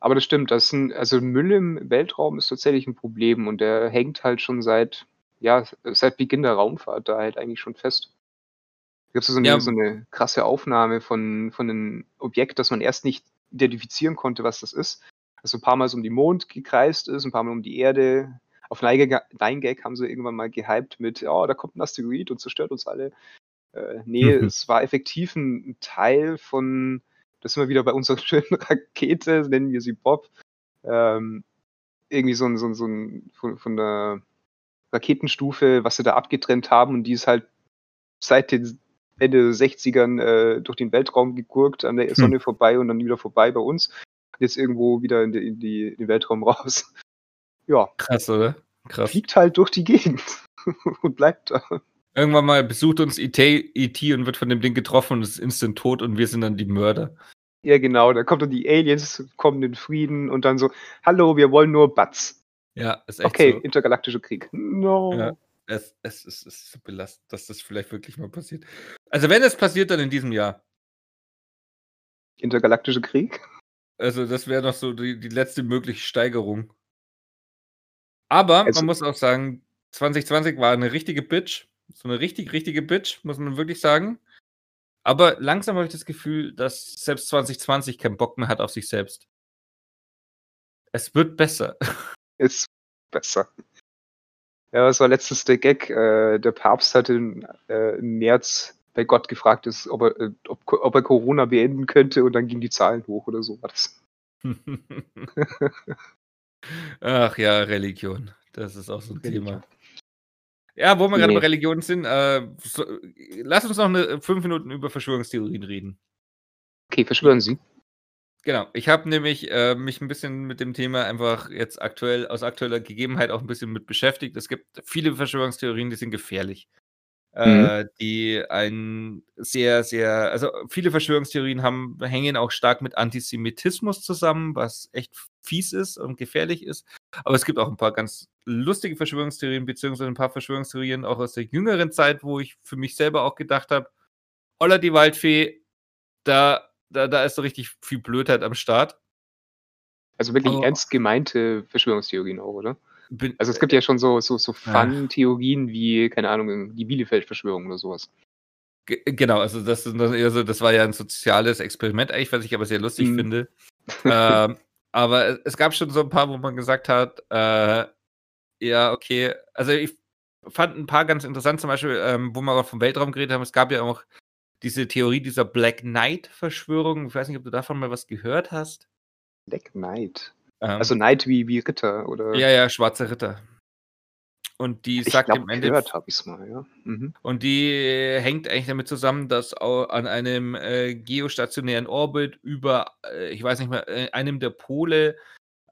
Aber das stimmt, das sind, also Müll im Weltraum ist tatsächlich ein Problem und der hängt halt schon seit, ja, seit Beginn der Raumfahrt da halt eigentlich schon fest. Gibt es so, eine- Ja. so eine krasse Aufnahme von, von einem Objekt, das man erst nicht identifizieren konnte, was das ist. Das ein paar Mal so um den Mond gekreist ist, ein paar Mal um die Erde. Auf 9gag haben sie irgendwann mal gehypt mit, ja, da kommt ein Asteroid und zerstört uns alle. Äh, nee, Mhm. [laughs] es war effektiv ein Teil von, das sind wir wieder bei unserer [laughs] schönen Rakete, nennen wir sie Bob. Ähm, irgendwie so ein, so ein, so ein von, von der Raketenstufe, was sie da abgetrennt haben und die ist halt seit den Ende der 60ern äh, durch den Weltraum gegurkt, an der Sonne vorbei und dann wieder vorbei bei uns. Jetzt irgendwo wieder in, die, in, die, in den Weltraum raus. [laughs] Ja, Krass, oder? Krass. fliegt halt durch die Gegend [laughs] und bleibt da. Irgendwann mal besucht uns E IT, IT und wird von dem Ding getroffen und ist instant tot und wir sind dann die Mörder. Ja, genau, da kommt dann die Aliens, kommen in Frieden und dann so, hallo, wir wollen nur Batz. Ja, ist echt Okay, so. intergalaktischer Krieg. No. Ja, es es es ist so belastend, dass das vielleicht wirklich mal passiert. Also, wenn es passiert, dann in diesem Jahr. Intergalaktischer Krieg? Also, das wäre noch so die die letzte mögliche Steigerung. Aber Also man muss auch sagen, 2020 war 'ne richtige Bitch. So 'ne richtig, richtige Bitch, muss man wirklich sagen. Aber langsam habe ich das Gefühl, dass selbst 2020 keinen Bock mehr hat auf sich selbst. Es wird besser. Ist besser. Ja, was war letztens der Gag? Äh, der Papst hat in, äh, im März bei Gott gefragt, ist, ob, er, äh, ob, ob er Corona beenden könnte und dann gingen die Zahlen hoch oder so war das. [laughs] Ach ja, Religion. Das ist auch so 'n Religion. Thema. Ja, wo wir grade Ne. bei Religion sind, äh, so lass uns noch 'ne 5 Minuten über Verschwörungstheorien reden. Okay, verschwören Sie. Genau. Ich habe nämlich, äh, mich 'n bisschen mit dem Thema einfach jetzt aktuell aus aktueller Gegebenheit auch 'n bisschen mit beschäftigt. Es gibt viele Verschwörungstheorien, die sind gefährlich. Mhm. Äh, die einen sehr, sehr also, viele Verschwörungstheorien haben hängen auch stark mit Antisemitismus zusammen, was echt fies ist und gefährlich ist. Aber es gibt auch 'n paar ganz lustige Verschwörungstheorien, beziehungsweise 'n paar Verschwörungstheorien auch aus der jüngeren Zeit, wo ich für mich selber auch gedacht habe: „Holla die Waldfee, da da da ist so richtig viel Blödheit am Start.“ Also, wirklich Oh. ernst gemeinte Verschwörungstheorien auch, oder? Bin Also, es gibt äh, ja schon so so so. Fun-Theorien wie, keine Ahnung, die Bielefeld-Verschwörung oder so was. Ge genau, also, das sind dann eher so das war ja 'n soziales Experiment eigentlich, was ich aber sehr lustig Mhm. finde. [laughs] Ähm, aber es gab schon so 'n paar, wo man gesagt hat, äh, ja, okay also, ich fand 'n paar ganz interessant, zum Beispiel, ähm, wo wir auch vom Weltraum geredet haben. Es gab ja auch diese Theorie dieser Black Knight-Verschwörung. Ich weiß nicht, ob du davon mal was gehört hast? Black Knight. Ähm Also, Knight wie wie Ritter, oder? Ja, ja, schwarzer Ritter. Und die Ich sagt glaube, im Endef gehört habe ich's mal, ja. Mhm. und die hängt eigentlich damit zusammen, dass an einem, äh, geostationären Orbit über, äh, ich weiß nicht mehr, äh, einem der Pole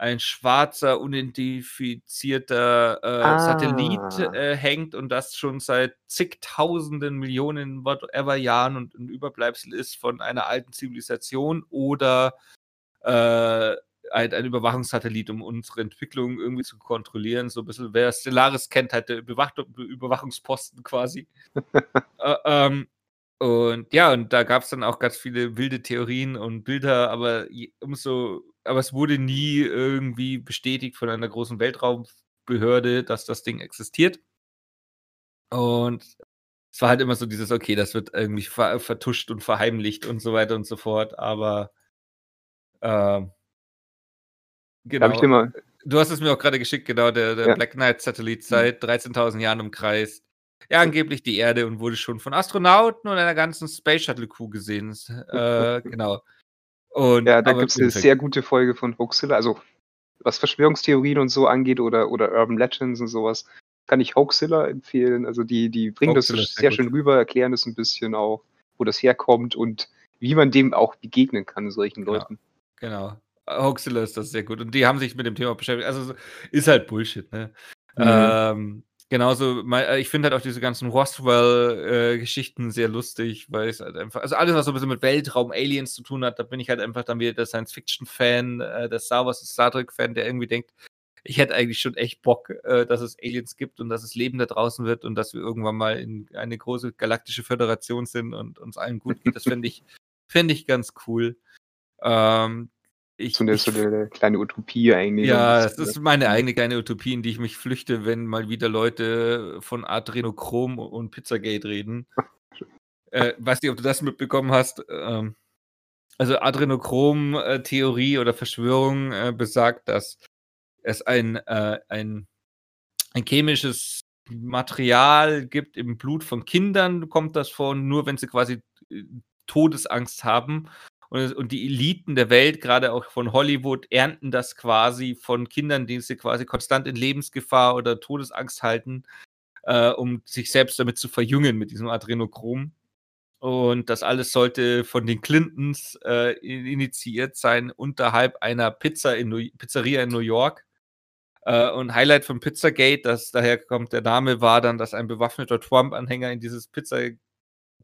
ein schwarzer, unidentifizierter, äh, Satellit, Ah. äh, hängt und das schon seit Zigtausenden, Millionen, whatever Jahren und 'n Überbleibsel ist von einer alten Zivilisation oder, äh, halt ein Überwachungssatellit, um unsere Entwicklung irgendwie zu kontrollieren. So 'n bisschen wer Stellaris kennt, halt der Bewachtu Überwachungsposten quasi. [laughs] Äh, ähm, und ja, und da gab's dann auch ganz viele wilde Theorien und Bilder, aber je umso aber es wurde nie irgendwie bestätigt von einer großen Weltraumbehörde, dass das Ding existiert. Und es war halt immer so dieses: „Okay, das wird irgendwie ver vertuscht und verheimlicht“ und so weiter und so fort, aber ich genau. Du hast es mir auch grade geschickt, genau, der der Ja. Black Knight-Satellit Mhm. seit 13.000 Jahren umkreist. Ja, angeblich die Erde und wurde schon von Astronauten und einer ganzen Space Shuttle Crew gesehen. [laughs] Äh, genau. Und Ja, da aber gibt's im 'ne Endeffekt sehr gute Folge von Hoaxilla. Also, was Verschwörungstheorien und so angeht oder oder Urban Legends und so was, kann ich Hoaxilla empfehlen. Also, die die bringen das Hoaxilla ist sehr sehr schön rüber, erklären das 'n bisschen auch, wo das herkommt und wie man dem auch begegnen kann, solchen Genau, Leuten. genau. Hoaxilla ist das sehr gut und die haben sich mit dem Thema beschäftigt. Also, so ist halt Bullshit, ne? Mhm. Ähm, genauso äh, ich finde halt auch diese ganzen Roswell, äh, sehr lustig, weil es halt einfach also, alles, was so 'n bisschen mit Weltraum, Aliens zu tun hat, da bin ich halt einfach dann wieder der Science-Fiction-Fan, äh, der Star Wars Star Trek-Fan, der irgendwie denkt: „Ich hätte eigentlich schon echt Bock, dass es Aliens gibt und dass es Leben da draußen wird und dass wir irgendwann mal in eine große galaktische Föderation sind und uns allen gut geht.“ Das fände ich [laughs] fände ich ganz cool. Ähm, ich So 'ne ich so f 'ne kleine Utopie eigentlich Ja, es ist meine eigene kleine Utopie, in die ich mich flüchte, wenn mal wieder Leute von Adrenochrom und Pizzagate reden. [laughs] Äh, weiß nicht, ob du das mitbekommen hast. Ähm, also, Adrenochrom, äh, oder Verschwörung, äh, besagt, dass es ein äh, ein ein chemisches Material gibt im Blut von Kindern kommt das vor, nur wenn sie quasi, äh, Todesangst haben. Und und die Eliten der Welt, grade auch von Hollywood, ernten das quasi von Kindern, die sie quasi konstant in Lebensgefahr oder Todesangst halten, äh, um sich selbst damit zu verjüngen mit diesem Adrenochrom. Und das alles sollte von den Clintons, äh, initiiert sein unterhalb einer Pizza in New Pizzeria in New York. Äh, und Highlight von Pizzagate, das daher kommt der Name, war dann, dass ein bewaffneter Trump-Anhänger in dieses Pizza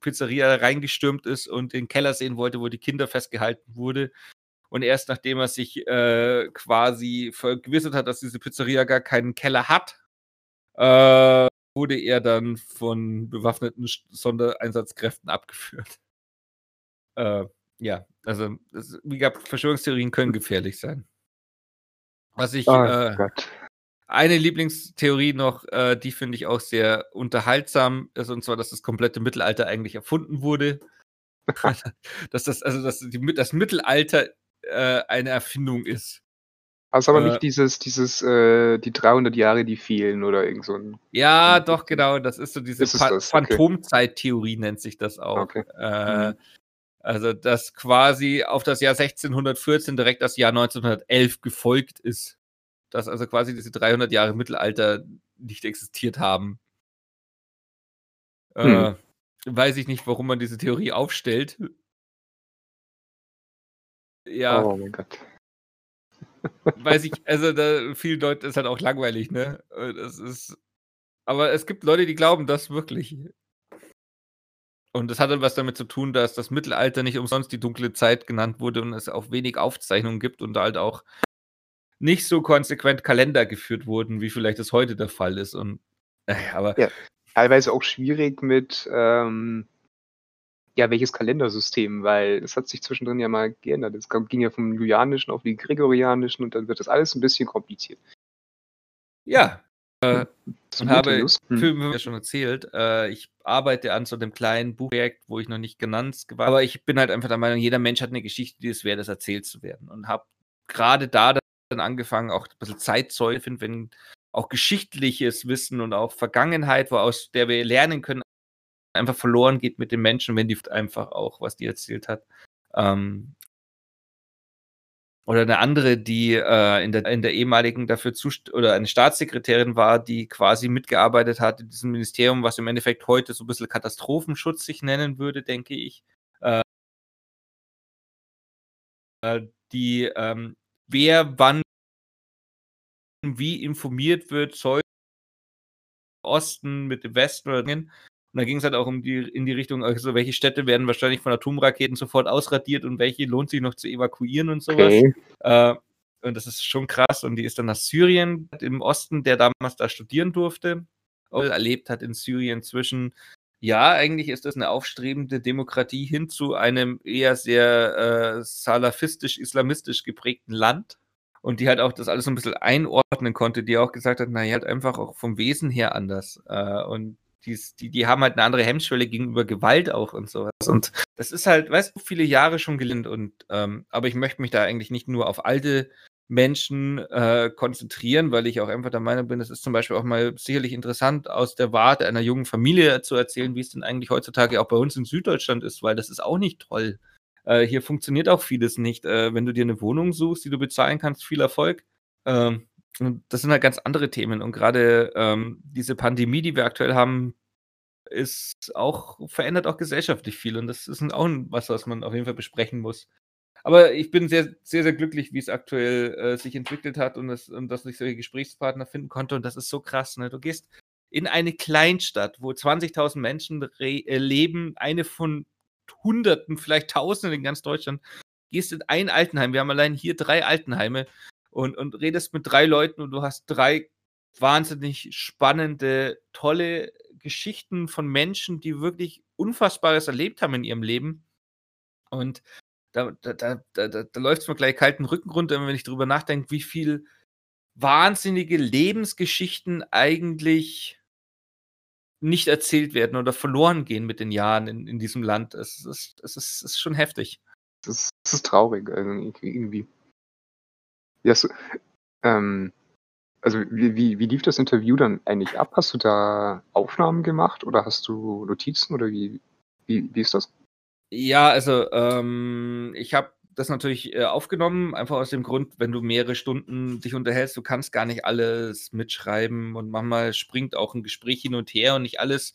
Pizzeria reingestürmt ist und den Keller sehen wollte, wo die Kinder festgehalten wurde. Und erst nachdem er sich äh, quasi vergewissert hat, dass diese Pizzeria gar keinen Keller hat, äh, wurde er dann von bewaffneten Sondereinsatzkräften abgeführt. Äh, ja, also das, wie gesagt, Verschwörungstheorien können gefährlich sein. Was ich Oh äh, Gott. Eine Lieblingstheorie noch, äh, die finde ich auch sehr unterhaltsam, ist und zwar, dass das komplette Mittelalter eigentlich erfunden wurde. [laughs] [laughs] dass das, also dass die, das Mittelalter äh, eine Erfindung ist. Also aber Äh, nicht dieses, dieses, äh, die 300 Jahre, die fehlen oder irgend so ein. Ja, doch, genau. Das ist so diese ist? Okay. Phantomzeittheorie, nennt sich das auch. Okay. Äh, Mhm. Also, dass quasi auf das Jahr 1614 direkt das Jahr 1911 gefolgt ist. Dass also quasi diese 300 Jahre Mittelalter nicht existiert haben. Äh, Hm. weiß ich nicht, warum man diese Theorie aufstellt. Ja, Oh mein Gott. weiß ich, [laughs] also da, vielen Leuten ist halt auch langweilig, ne? Äh, Das ist, aber es gibt Leute, die glauben das wirklich. Und das hat dann was damit zu tun, dass das Mittelalter nicht umsonst die dunkle Zeit genannt wurde und es auch wenig Aufzeichnungen gibt und halt auch nicht so konsequent Kalender geführt wurden, wie vielleicht das heute der Fall ist. Und äh, aber Ja. Teilweise auch schwierig mit, ähm, ja, welches Kalendersystem, weil es hat sich zwischendrin ja mal geändert. Es ging ja vom Julianischen auf die Gregorianischen und dann wird das alles ein bisschen kompliziert. ja, äh, Zu und habe? Hm. Filme ja schon erzählt. Äh, ich arbeite an so einem kleinen Buchprojekt, wo ich noch nicht genannt war. Aber ich bin halt einfach der Meinung, jeder Mensch hat eine Geschichte, die es wert ist, erzählt zu werden. Und habe gerade da dann angefangen, auch ein bisschen Zeitzeuge finden, wenn auch geschichtliches Wissen und auch Vergangenheit, wo aus der wir lernen können, einfach verloren geht mit den Menschen, wenn die einfach auch, was die erzählt hat. Ähm, oder eine andere, die äh, in, der, in der ehemaligen dafür zust oder eine Staatssekretärin war, die quasi mitgearbeitet hat in diesem Ministerium, was im Endeffekt heute so ein bisschen Katastrophenschutz sich nennen würde, denke ich. Äh, die, ähm, wer wann wie informiert wird, soll Osten mit dem Westen oder. Und da ging es halt auch um die, in die Richtung, also welche Städte werden wahrscheinlich von Atomraketen sofort ausradiert und welche lohnt sich noch zu evakuieren und sowas. Okay. Äh, und das ist schon krass. Und die ist dann nach Syrien im Osten, der damals da studieren durfte, erlebt hat in Syrien zwischen, ja, eigentlich ist das eine aufstrebende Demokratie hin zu einem eher sehr äh, salafistisch-islamistisch geprägten Land. Und die halt auch das alles so ein bisschen einordnen konnte, die auch gesagt hat, naja, halt einfach auch vom Wesen her anders. Äh, und dies, die, die haben halt eine andere Hemmschwelle gegenüber Gewalt auch und sowas. Und das ist halt, weißt du, viele Jahre schon gelernt. Und ähm, aber ich möchte mich da eigentlich nicht nur auf alte Menschen äh, konzentrieren, weil ich auch einfach der Meinung bin, es ist zum Beispiel auch mal sicherlich interessant, aus der Warte einer jungen Familie zu erzählen, wie es denn eigentlich heutzutage auch bei uns in Süddeutschland ist, weil das ist auch nicht toll. Äh, hier funktioniert auch vieles nicht. Äh, wenn du dir eine Wohnung suchst, die du bezahlen kannst, viel Erfolg. Ähm, das sind halt ganz andere Themen. Und gerade ähm, diese Pandemie, die wir aktuell haben, ist auch, verändert auch gesellschaftlich viel. Und das ist auch was, was man auf jeden Fall besprechen muss. Aber ich bin sehr, sehr, sehr glücklich, wie es aktuell äh, sich entwickelt hat und, das, und dass ich solche Gesprächspartner finden konnte. Und das ist so krass. Ne? Du gehst in eine Kleinstadt, wo 20.000 Menschen äh, leben, eine von Hunderten, vielleicht Tausenden in ganz Deutschland, gehst in ein Altenheim. Wir haben allein hier drei Altenheime und, und redest mit drei Leuten und du hast drei wahnsinnig spannende, tolle Geschichten von Menschen, die wirklich Unfassbares erlebt haben in ihrem Leben. Und da, da, da, da, läuft es mir gleich kalten Rücken runter, wenn ich darüber nachdenke, wie viel wahnsinnige Lebensgeschichten eigentlich nicht erzählt werden oder verloren gehen mit den Jahren in, in diesem Land. Es ist, es ist, es ist schon heftig. Das ist, das ist traurig, irgendwie. Ja, so, ähm, also wie, wie, wie lief das Interview dann eigentlich ab? Hast du da Aufnahmen gemacht oder hast du Notizen oder wie, wie, wie ist das? Ja, also ähm, ich habe das natürlich äh, aufgenommen, einfach aus dem Grund, wenn du mehrere Stunden dich unterhältst, du kannst gar nicht alles mitschreiben und manchmal springt auch ein Gespräch hin und her und nicht alles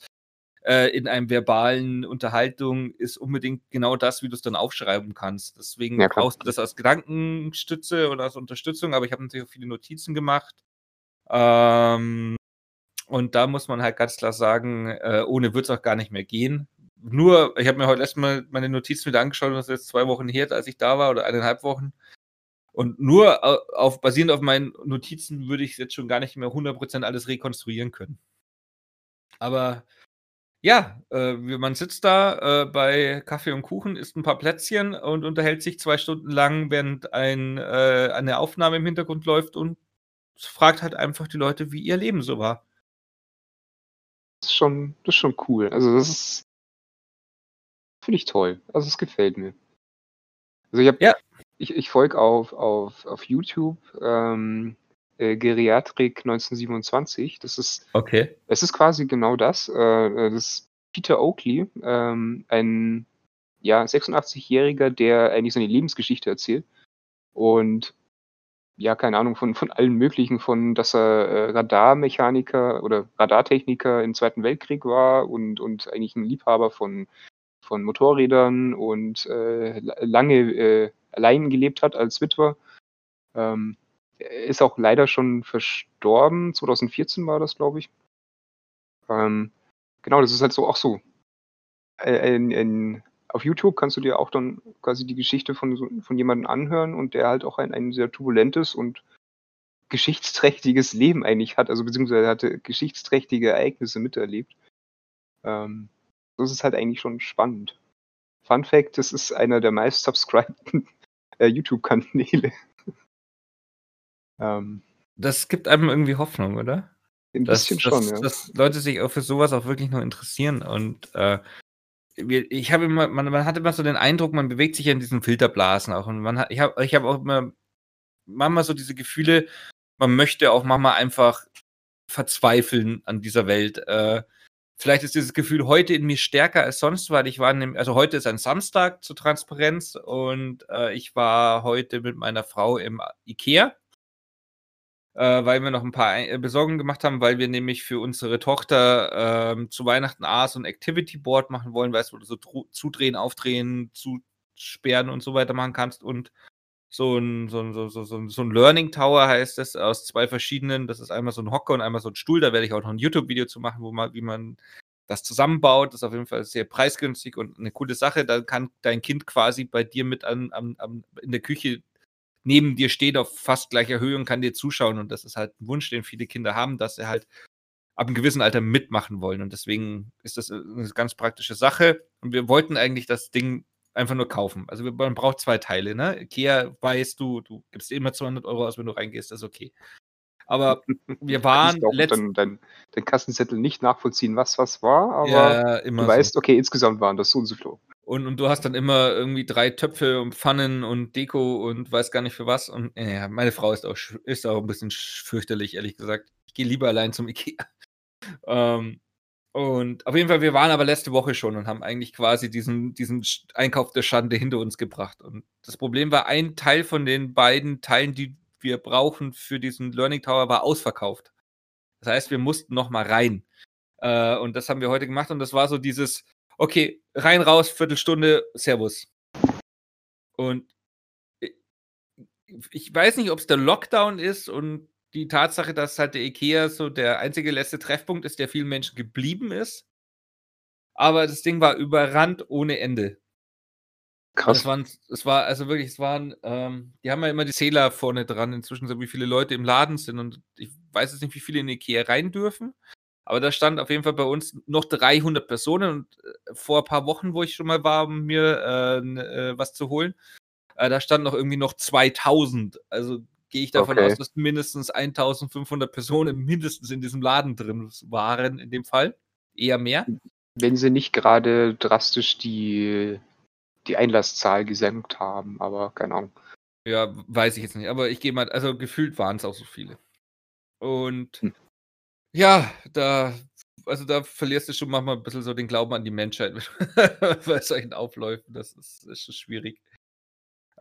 äh, in einem verbalen Unterhaltung ist unbedingt genau das, wie du es dann aufschreiben kannst. Deswegen Ja, brauchst du das als Gedankenstütze oder als Unterstützung, aber ich habe natürlich auch viele Notizen gemacht. Ähm, und da muss man halt ganz klar sagen, äh, ohne wird es auch gar nicht mehr gehen, nur, ich habe mir heute erstmal meine Notizen wieder angeschaut das ist jetzt zwei Wochen her, als ich da war oder eineinhalb Wochen. Und nur auf, basierend auf meinen Notizen würde ich jetzt schon gar nicht mehr 100% alles rekonstruieren können. Aber ja, äh, man sitzt da äh, bei Kaffee und Kuchen, isst ein paar Plätzchen und unterhält sich zwei Stunden lang, während ein, äh, eine Aufnahme im Hintergrund läuft und fragt halt einfach die Leute, wie ihr Leben so war. Das ist schon, das ist schon cool. Also das ist finde ich toll. Also es gefällt mir. Also ich habe, ja. ich, ich folge auf, auf, auf YouTube ähm, äh, Geriatrik 1927. Das ist, okay. Es ist quasi genau das. Äh, das ist Peter Oakley, ähm, ein ja, 86-Jähriger, der eigentlich seine Lebensgeschichte erzählt. Und ja, keine Ahnung, von, von allen möglichen, von dass er äh, Radarmechaniker oder Radartechniker im Zweiten Weltkrieg war und, und eigentlich ein Liebhaber von, von Motorrädern und äh, lange äh, allein gelebt hat als Witwer. Ähm, ist auch leider schon verstorben. 2014 war das, glaube ich. Ähm, genau, das ist halt so auch so. In, in, auf YouTube kannst du dir auch dann quasi die Geschichte von, von jemandem anhören und der halt auch ein, ein sehr turbulentes und geschichtsträchtiges Leben eigentlich hat, also beziehungsweise hatte geschichtsträchtige Ereignisse miterlebt. Ähm, das ist halt eigentlich schon spannend. Fun Fact, das ist einer der meist subscribten [laughs] äh, YouTube-Kanäle. [laughs] Ähm, das gibt einem irgendwie Hoffnung, oder? Ein bisschen dass, schon, dass, ja. Dass Leute sich auch für sowas auch wirklich noch interessieren. Und äh, ich habe immer, man, man hat immer so den Eindruck, man bewegt sich ja in diesen Filterblasen auch. Und man hat, ich habe ich hab auch immer manchmal so diese Gefühle, man möchte auch manchmal einfach verzweifeln an dieser Welt. Äh, vielleicht ist dieses Gefühl heute in mir stärker als sonst, weil ich war, dem, also heute ist ein Samstag zur Transparenz und äh, ich war heute mit meiner Frau im Ikea äh, weil wir noch ein paar äh, Besorgungen gemacht haben, weil wir nämlich für unsere Tochter ähm, zu Weihnachten A so ein Activity Board machen wollen, weißt du, wo du so zudrehen, aufdrehen, zusperren und so weiter machen kannst und so ein, so ein, so, so, so ein Learning Tower heißt es, aus zwei verschiedenen. Das ist einmal so ein Hocker und einmal so ein Stuhl. Da werde ich auch noch ein YouTube-Video zu machen, wo man, wie man das zusammenbaut. Das ist auf jeden Fall sehr preisgünstig und eine coole Sache. Da kann dein Kind quasi bei dir mit an, an, an in der Küche neben dir steht auf fast gleicher Höhe und kann dir zuschauen. Und das ist halt ein Wunsch, den viele Kinder haben, dass sie halt ab einem gewissen Alter mitmachen wollen. Und deswegen ist das eine ganz praktische Sache. Und wir wollten eigentlich das Ding einfach nur kaufen. Also man braucht zwei Teile. Ne? Ikea weißt du, du gibst immer 200 Euro aus, wenn du reingehst, das ist okay. Aber [laughs] wir waren ich letzt... dann, dann den Kassenzettel nicht nachvollziehen, was was war, aber ja, du weißt, so. okay, insgesamt waren das so und so viel. Und, und du hast dann immer irgendwie drei Töpfe und Pfannen und Deko und weiß gar nicht für was. Und ja, meine Frau ist auch, ist auch ein bisschen fürchterlich, ehrlich gesagt. Ich gehe lieber allein zum Ikea. [laughs] Ähm, und auf jeden Fall, wir waren aber letzte Woche schon und haben eigentlich quasi diesen, diesen Einkauf der Schande hinter uns gebracht. Und das Problem war, ein Teil von den beiden Teilen, die wir brauchen für diesen Learning Tower, war ausverkauft. Das heißt, wir mussten noch mal rein. Äh, und das haben wir heute gemacht. Und das war so dieses, okay, rein, raus, Viertelstunde, Servus. Und ich weiß nicht, ob es der Lockdown ist und die Tatsache, dass halt der IKEA so der einzige letzte Treffpunkt ist, der vielen Menschen geblieben ist. Aber das Ding war überrannt ohne Ende. Krass. Es, waren, es war also wirklich, es waren, ähm, die haben ja immer die Zähler vorne dran, inzwischen so wie viele Leute im Laden sind und ich weiß jetzt nicht, wie viele in Ikea rein dürfen. Aber da stand auf jeden Fall bei uns noch 300 Personen und äh, vor ein paar Wochen, wo ich schon mal war, um mir äh, äh, was zu holen, äh, da stand noch irgendwie noch 2000. Also gehe ich davon okay. aus, dass mindestens 1500 Personen mindestens in diesem Laden drin waren, in dem Fall. Eher mehr. Wenn sie nicht gerade drastisch die, die Einlasszahl gesenkt haben, aber keine Ahnung. Ja, weiß ich jetzt nicht. Aber ich gehe mal, also gefühlt waren es auch so viele. Und hm. Ja, da also, da verlierst du schon manchmal ein bisschen so den Glauben an die Menschheit [laughs] bei solchen Aufläufen. Das ist ist schon schwierig.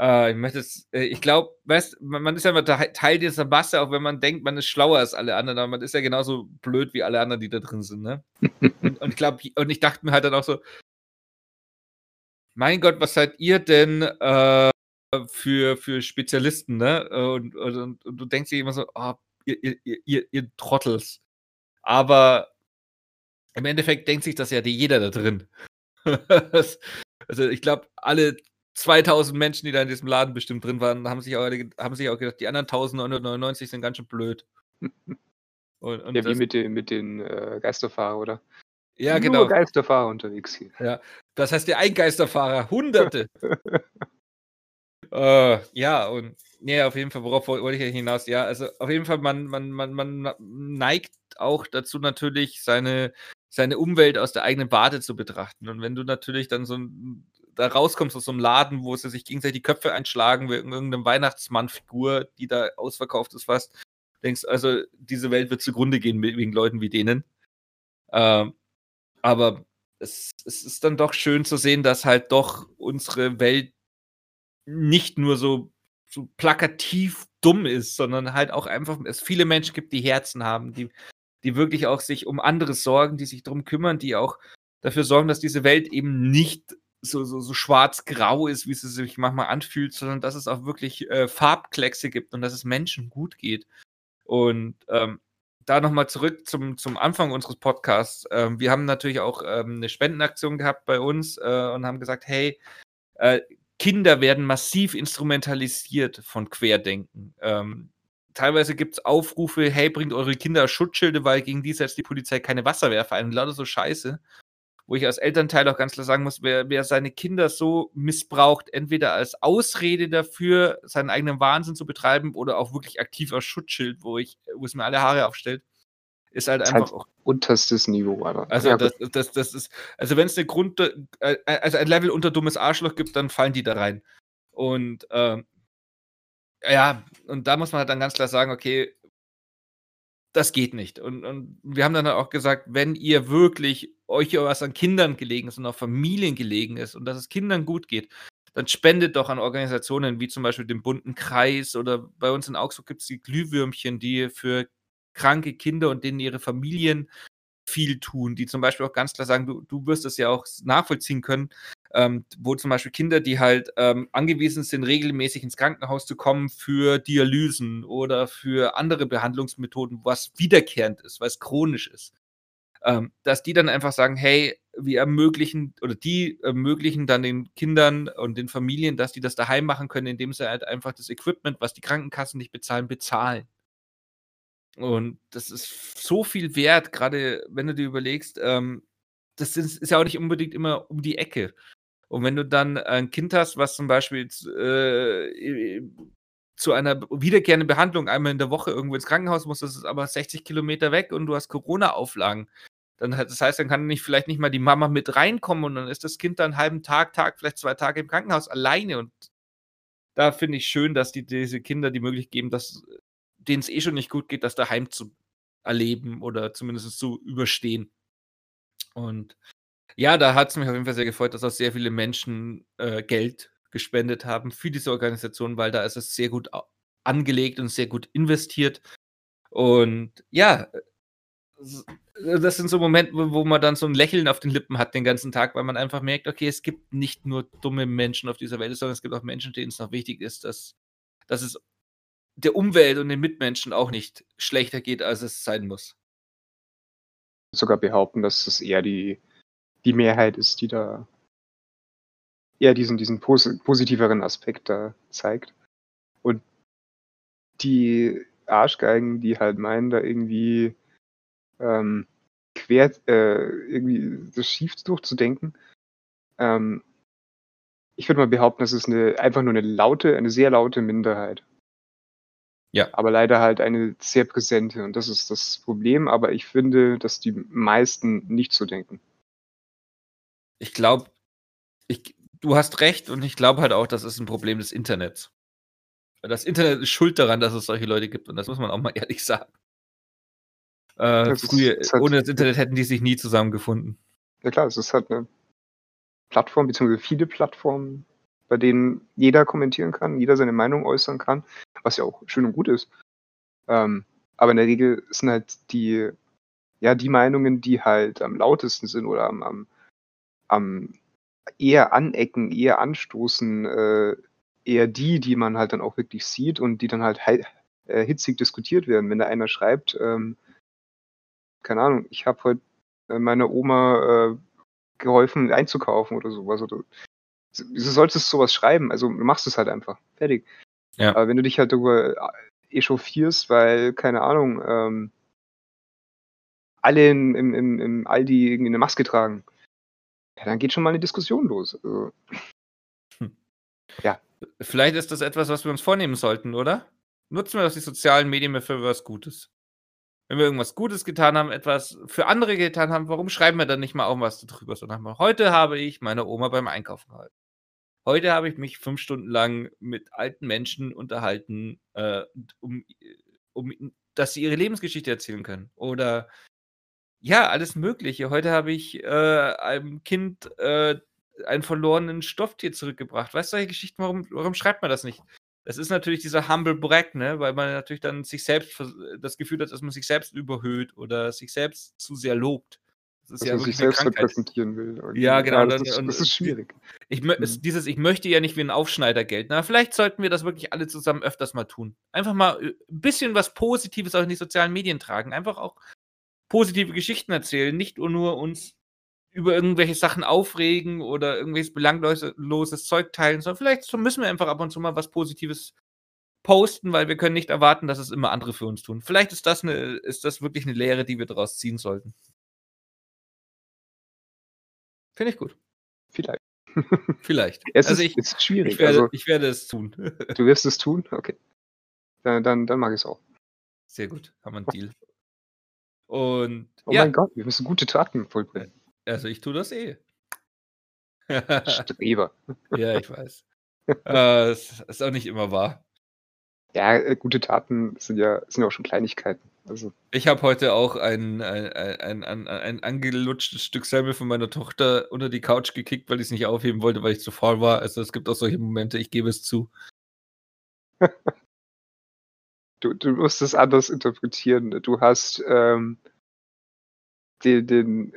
Äh, ich möchte es äh, ich glaube, weißt man man ist ja immer Teil dieser Masse, auch wenn man denkt, man ist schlauer als alle anderen, aber man ist ja genauso blöd wie alle anderen, die da drin sind, ne? [laughs] Und und ich glaube und ich dachte mir halt dann auch so mein Gott, was seid ihr denn, äh, für für Spezialisten, ne? Und und und du denkst dir immer so: „Oh, ihr ihr ihr ihr Trottels.“ aber im Endeffekt denkt sich das ja jeder da drin. [laughs] also ich glaube, alle 2000 Menschen, die da in diesem Laden bestimmt drin waren, haben sich auch, haben sich auch gedacht, die anderen 1999 sind ganz schön blöd. [laughs] Und, und ja, wie mit den, mit den äh, Geisterfahrer, oder? Ja, Nur genau. Geisterfahrer unterwegs hier. Ja, das heißt, der ein Geisterfahrer, Hunderte. [laughs] äh, ja, und ja, auf jeden Fall, worauf wollte ich hinaus? Ja, also auf jeden Fall, man, man, man, man neigt auch dazu natürlich, seine, seine Umwelt aus der eigenen Warte zu betrachten. Und wenn du natürlich dann so ein, da rauskommst aus so einem Laden, wo sie sich gegenseitig die Köpfe einschlagen, wegen irgendeinem Weihnachtsmann-Figur, die da ausverkauft ist fast, denkst, also diese Welt wird zugrunde gehen wegen Leuten wie denen. Ähm, aber es, es ist dann doch schön zu sehen, dass halt doch unsere Welt nicht nur so, so plakativ dumm ist, sondern halt auch einfach es viele Menschen gibt, die Herzen haben, die, die wirklich auch sich um andere sorgen, die sich darum kümmern, die auch dafür sorgen, dass diese Welt eben nicht so, so, so schwarz-grau ist, wie es sich manchmal anfühlt, sondern dass es auch wirklich äh, Farbkleckse gibt und dass es Menschen gut geht. Und ähm, da nochmal zurück zum, zum Anfang unseres Podcasts. Ähm, wir haben natürlich auch ähm, eine Spendenaktion gehabt bei uns äh, und haben gesagt, hey, äh, Kinder werden massiv instrumentalisiert von Querdenken. Ähm, teilweise gibt es Aufrufe, hey, bringt eure Kinder Schutzschilde, weil gegen die setzt die Polizei keine Wasserwerfer ein. Lauter so Scheiße wo ich als Elternteil auch ganz klar sagen muss, wer, wer seine Kinder so missbraucht, entweder als Ausrede dafür, seinen eigenen Wahnsinn zu betreiben oder auch wirklich aktiv als Schutzschild, wo ich, wo es mir alle Haare aufstellt, ist halt das einfach halt auch unterstes Niveau, aber. Also ja, das, das, das ist, also wenn es eine Grund, äh, also ein Level unter dummes Arschloch gibt, dann fallen die da rein. Und ähm, ja, und da muss man halt dann ganz klar sagen, okay, das geht nicht. Und, und wir haben dann auch gesagt, wenn ihr wirklich euch was an Kindern gelegen ist und auf Familien gelegen ist und dass es Kindern gut geht, dann spendet doch an Organisationen wie zum Beispiel den Bunten Kreis oder bei uns in Augsburg gibt es die Glühwürmchen, die für kranke Kinder und denen ihre Familien viel tun, die zum Beispiel auch ganz klar sagen, du, du wirst es ja auch nachvollziehen können, ähm, wo zum Beispiel Kinder, die halt ähm, angewiesen sind, regelmäßig ins Krankenhaus zu kommen für Dialysen oder für andere Behandlungsmethoden, was wiederkehrend ist, was chronisch ist, ähm, dass die dann einfach sagen, hey, wir ermöglichen oder die ermöglichen dann den Kindern und den Familien, dass die das daheim machen können, indem sie halt einfach das Equipment, was die Krankenkassen nicht bezahlen, bezahlen. Und das ist so viel wert, gerade wenn du dir überlegst, ähm, das ist, ist, ja auch nicht unbedingt immer um die Ecke. Und wenn du dann ein Kind hast, was zum Beispiel äh, zu einer wiederkehrenden Behandlung einmal in der Woche irgendwo ins Krankenhaus muss, das ist aber 60 Kilometer weg und du hast Corona-Auflagen, dann das heißt, dann kann nicht vielleicht nicht mal die Mama mit reinkommen und dann ist das Kind dann einen halben Tag, Tag, vielleicht zwei Tage im Krankenhaus alleine und da finde ich schön, dass die diese Kinder die Möglichkeit geben, dass denen es eh schon nicht gut geht, das daheim zu erleben oder zumindest zu überstehen. Und ja, da hat es mich auf jeden Fall sehr gefreut, dass auch sehr viele Menschen äh, Geld gespendet haben für diese Organisation, weil da ist es sehr gut angelegt und sehr gut investiert. Und ja, das sind so Momente, wo man dann so ein Lächeln auf den Lippen hat den ganzen Tag, weil man einfach merkt, okay, es gibt nicht nur dumme Menschen auf dieser Welt, sondern es gibt auch Menschen, denen es noch wichtig ist, dass, dass es der Umwelt und den Mitmenschen auch nicht schlechter geht, als es sein muss. Sogar behaupten, dass es eher die, die Mehrheit ist, die da eher diesen, diesen pos positiveren Aspekt da zeigt. Und die Arschgeigen, die halt meinen, da irgendwie ähm, quer äh, irgendwie das schief durchzudenken, ähm, ich würde mal behaupten, das ist eine, einfach nur eine laute, eine sehr laute Minderheit. Ja. Aber leider halt eine sehr präsente und das ist das Problem. Aber ich finde, dass die meisten nicht so denken. Ich glaube, ich, du hast recht und ich glaube halt auch, das ist ein Problem des Internets. Das Internet ist schuld daran, dass es solche Leute gibt und das muss man auch mal [laughs] ehrlich sagen. Äh, früher, halt, ohne das Internet hätten die sich nie zusammengefunden. Ja klar, es ist halt eine Plattform, beziehungsweise viele Plattformen, bei denen jeder kommentieren kann, jeder seine Meinung äußern kann, was ja auch schön und gut ist. Ähm, aber in der Regel sind halt die, ja, die Meinungen, die halt am lautesten sind oder am, am, am eher anecken, eher anstoßen, äh, eher die, die man halt dann auch wirklich sieht und die dann halt äh, hitzig diskutiert werden. Wenn da einer schreibt, ähm, keine Ahnung, ich habe heute äh, meiner Oma äh, geholfen einzukaufen oder sowas. Oder wieso solltest du sowas schreiben? Also du machst es halt einfach. Fertig. Ja. Aber wenn du dich halt darüber äh, echauffierst, weil, keine Ahnung, ähm, alle im, im, im, im Aldi irgendwie eine Maske tragen, ja, dann geht schon mal eine Diskussion los. Also, Vielleicht ist das etwas, was wir uns vornehmen sollten, oder? Nutzen wir doch die sozialen Medien mehr für was Gutes. Wenn wir irgendwas Gutes getan haben, etwas für andere getan haben, warum schreiben wir dann nicht mal auch was darüber? Sondern mal, heute habe ich meine Oma beim Einkaufen gehalten. Heute habe ich mich fünf Stunden lang mit alten Menschen unterhalten, äh, um, um, dass sie ihre Lebensgeschichte erzählen können. Oder ja, alles Mögliche. Heute habe ich äh, einem Kind äh, einen verlorenen Stofftier zurückgebracht. Weißt du, solche Geschichten, warum, warum schreibt man das nicht? Das ist natürlich dieser Humble Brag, ne? weil man natürlich dann sich selbst das Gefühl hat, dass man sich selbst überhöht oder sich selbst zu sehr lobt. Das ist dass ja man sich selbst Krankheit. repräsentieren will. irgendwie. Ja, genau, das, dann- ist, und- das ist schwierig. Ich mö- es, Mhm. dieses, ich möchte ja nicht wie ein Aufschneider gelten. Na, vielleicht sollten wir das wirklich alle zusammen öfters mal tun. Einfach mal äh, ein bisschen was Positives auch in die sozialen Medien tragen. Einfach auch positive Geschichten erzählen. Nicht nur uns über irgendwelche Sachen aufregen oder irgendwelches belangloses Zeug teilen, sondern vielleicht müssen wir einfach ab und zu mal was Positives posten, weil wir können nicht erwarten, dass es immer andere für uns tun. Vielleicht ist das, eine, ist das wirklich eine Lehre, die wir daraus ziehen sollten. Finde ich gut. Vielleicht. [laughs] [laughs] Vielleicht. Es also ist, ich, ist schwierig. ich, werde, also, ich werde es tun. du wirst es tun? Okay. Dann, dann, dann mag ich es auch. Sehr gut, haben wir einen Deal. Und Oh ja, mein Gott, wir müssen gute Taten vollbringen. also ich tue das eh. [laughs] Streber. ja, ich weiß. [laughs] äh, ist auch nicht immer wahr. Ja, äh, gute Taten sind ja, sind ja auch schon Kleinigkeiten. Also, Ich habe heute auch ein, ein, ein, ein, ein angelutschtes Stück Semmel von meiner Tochter unter die Couch gekickt, weil ich es nicht aufheben wollte, weil ich zu faul war. Also es gibt auch solche Momente, ich gebe es zu. [laughs] du, du musst es anders interpretieren. Du hast ähm, den, den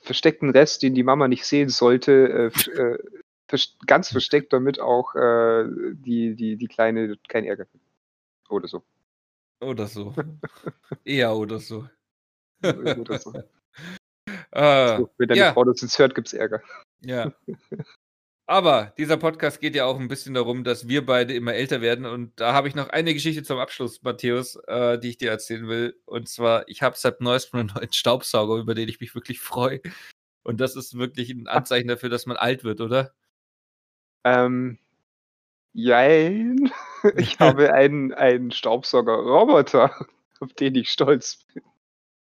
versteckten Rest, den die Mama nicht sehen sollte, äh, äh, ganz versteckt, damit auch äh, die, die, die Kleine keinen Ärger kriegt. Oder so. Oder so. [laughs] Eher oder so. Oder so. Äh, [laughs] so wenn deine ja. Frau das jetzt hört, gibt's Ärger. Ja. [laughs] Aber dieser Podcast geht ja auch ein bisschen darum, dass wir beide immer älter werden. Und da habe ich noch eine Geschichte zum Abschluss, Matthäus, äh, die ich dir erzählen will. Und zwar, ich habe seit neuestem einen neuen Staubsauger, über den ich mich wirklich freue. Und das ist wirklich ein Anzeichen dafür, dass man alt wird, oder? Ähm, jein. [laughs] Ich [laughs] habe einen, einen Staubsauger-Roboter, auf den ich stolz bin.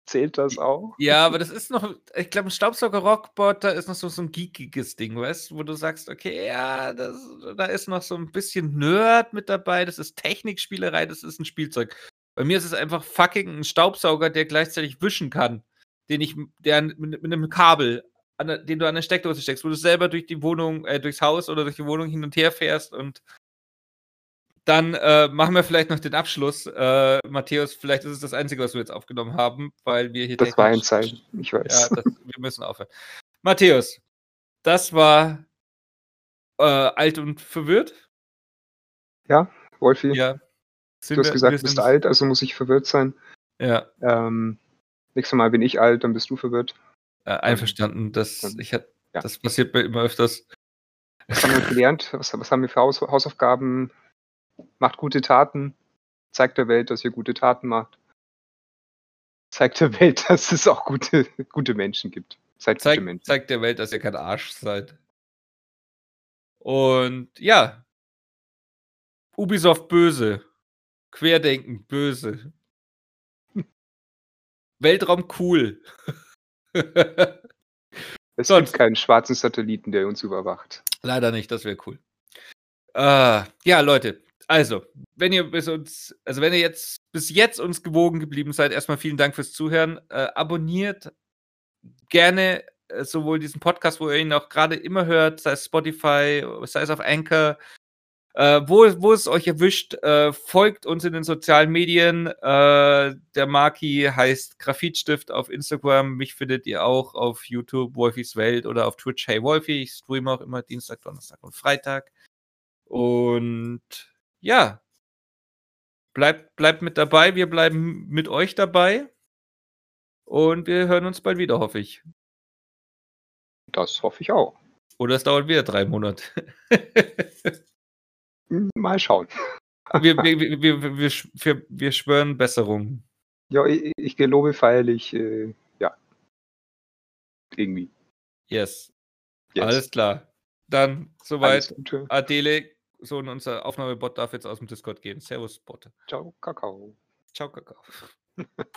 Zählt das auch? Ja, aber das ist noch, ich glaube, ein Staubsauger-Rockboter ist noch so, so ein geekiges Ding, weißt du, wo du sagst, okay, ja, das, da ist noch so ein bisschen Nerd mit dabei, das ist Technikspielerei, das ist ein Spielzeug. Bei mir ist es einfach fucking ein Staubsauger, der gleichzeitig wischen kann, den ich, der mit, mit einem Kabel, an den du an der Steckdose steckst, wo du selber durch die Wohnung, äh, durchs Haus oder durch die Wohnung hin und her fährst und dann äh, machen wir vielleicht noch den Abschluss. Äh, Matthäus, vielleicht ist es das Einzige, was wir jetzt aufgenommen haben, weil wir hier Das war ein Zeichen, ich weiß. Ja, das, wir müssen aufhören. Matthäus, das war äh, alt und verwirrt. Wolfi, Ja. Du hast wir- gesagt, du bist alt, also muss ich verwirrt sein. Ja, Ähm, nächstes Mal bin ich alt, dann bist du verwirrt. äh, einverstanden. Das, dann- ich hat, ja. das passiert mir immer öfters. Was haben wir gelernt? Was, was haben wir für Haus, Hausaufgaben? Macht gute Taten. Zeigt der Welt, dass ihr gute Taten macht. Zeigt der Welt, [laughs] dass es auch gute, gute Menschen gibt. Seid gute Zeigt, Menschen. zeigt der Welt, dass ihr kein Arsch seid. Und ja. Ubisoft böse. Querdenken böse. [laughs] Weltraum cool. [laughs] Es sonst- gibt keinen schwarzen Satelliten, der uns überwacht. Leider nicht, das wäre cool. Äh, ja, Leute, also, wenn ihr bis uns, also wenn ihr jetzt bis jetzt uns gewogen geblieben seid, erstmal vielen Dank fürs Zuhören. Äh, abonniert gerne äh, sowohl diesen Podcast, wo ihr ihn auch gerade immer hört, sei es Spotify, sei es auf Anchor, äh, wo, wo es euch erwischt, äh, folgt uns in den sozialen Medien. Äh, der Marki heißt Graphitstift auf Instagram. Mich findet ihr auch auf YouTube, Wolfis Welt oder auf Twitch, Hey Wolfi. Ich streame auch immer Dienstag, Donnerstag und Freitag. Und ja, bleibt, bleibt mit dabei. Wir bleiben mit euch dabei. Und wir hören uns bald wieder, hoffe ich. Das hoffe ich auch. Oder es dauert wieder drei Monate. [laughs] Mal schauen. wir, wir, wir, wir, wir, schwören Besserung. Ja, ich, ich gelobe feierlich, äh, ja. Irgendwie. Yes. Yes. Alles klar. Dann soweit. Adele, so in unser Aufnahmebot darf jetzt aus dem Discord gehen. Servus, Bot. Ciao, Kakao. Ciao, Kakao. [laughs]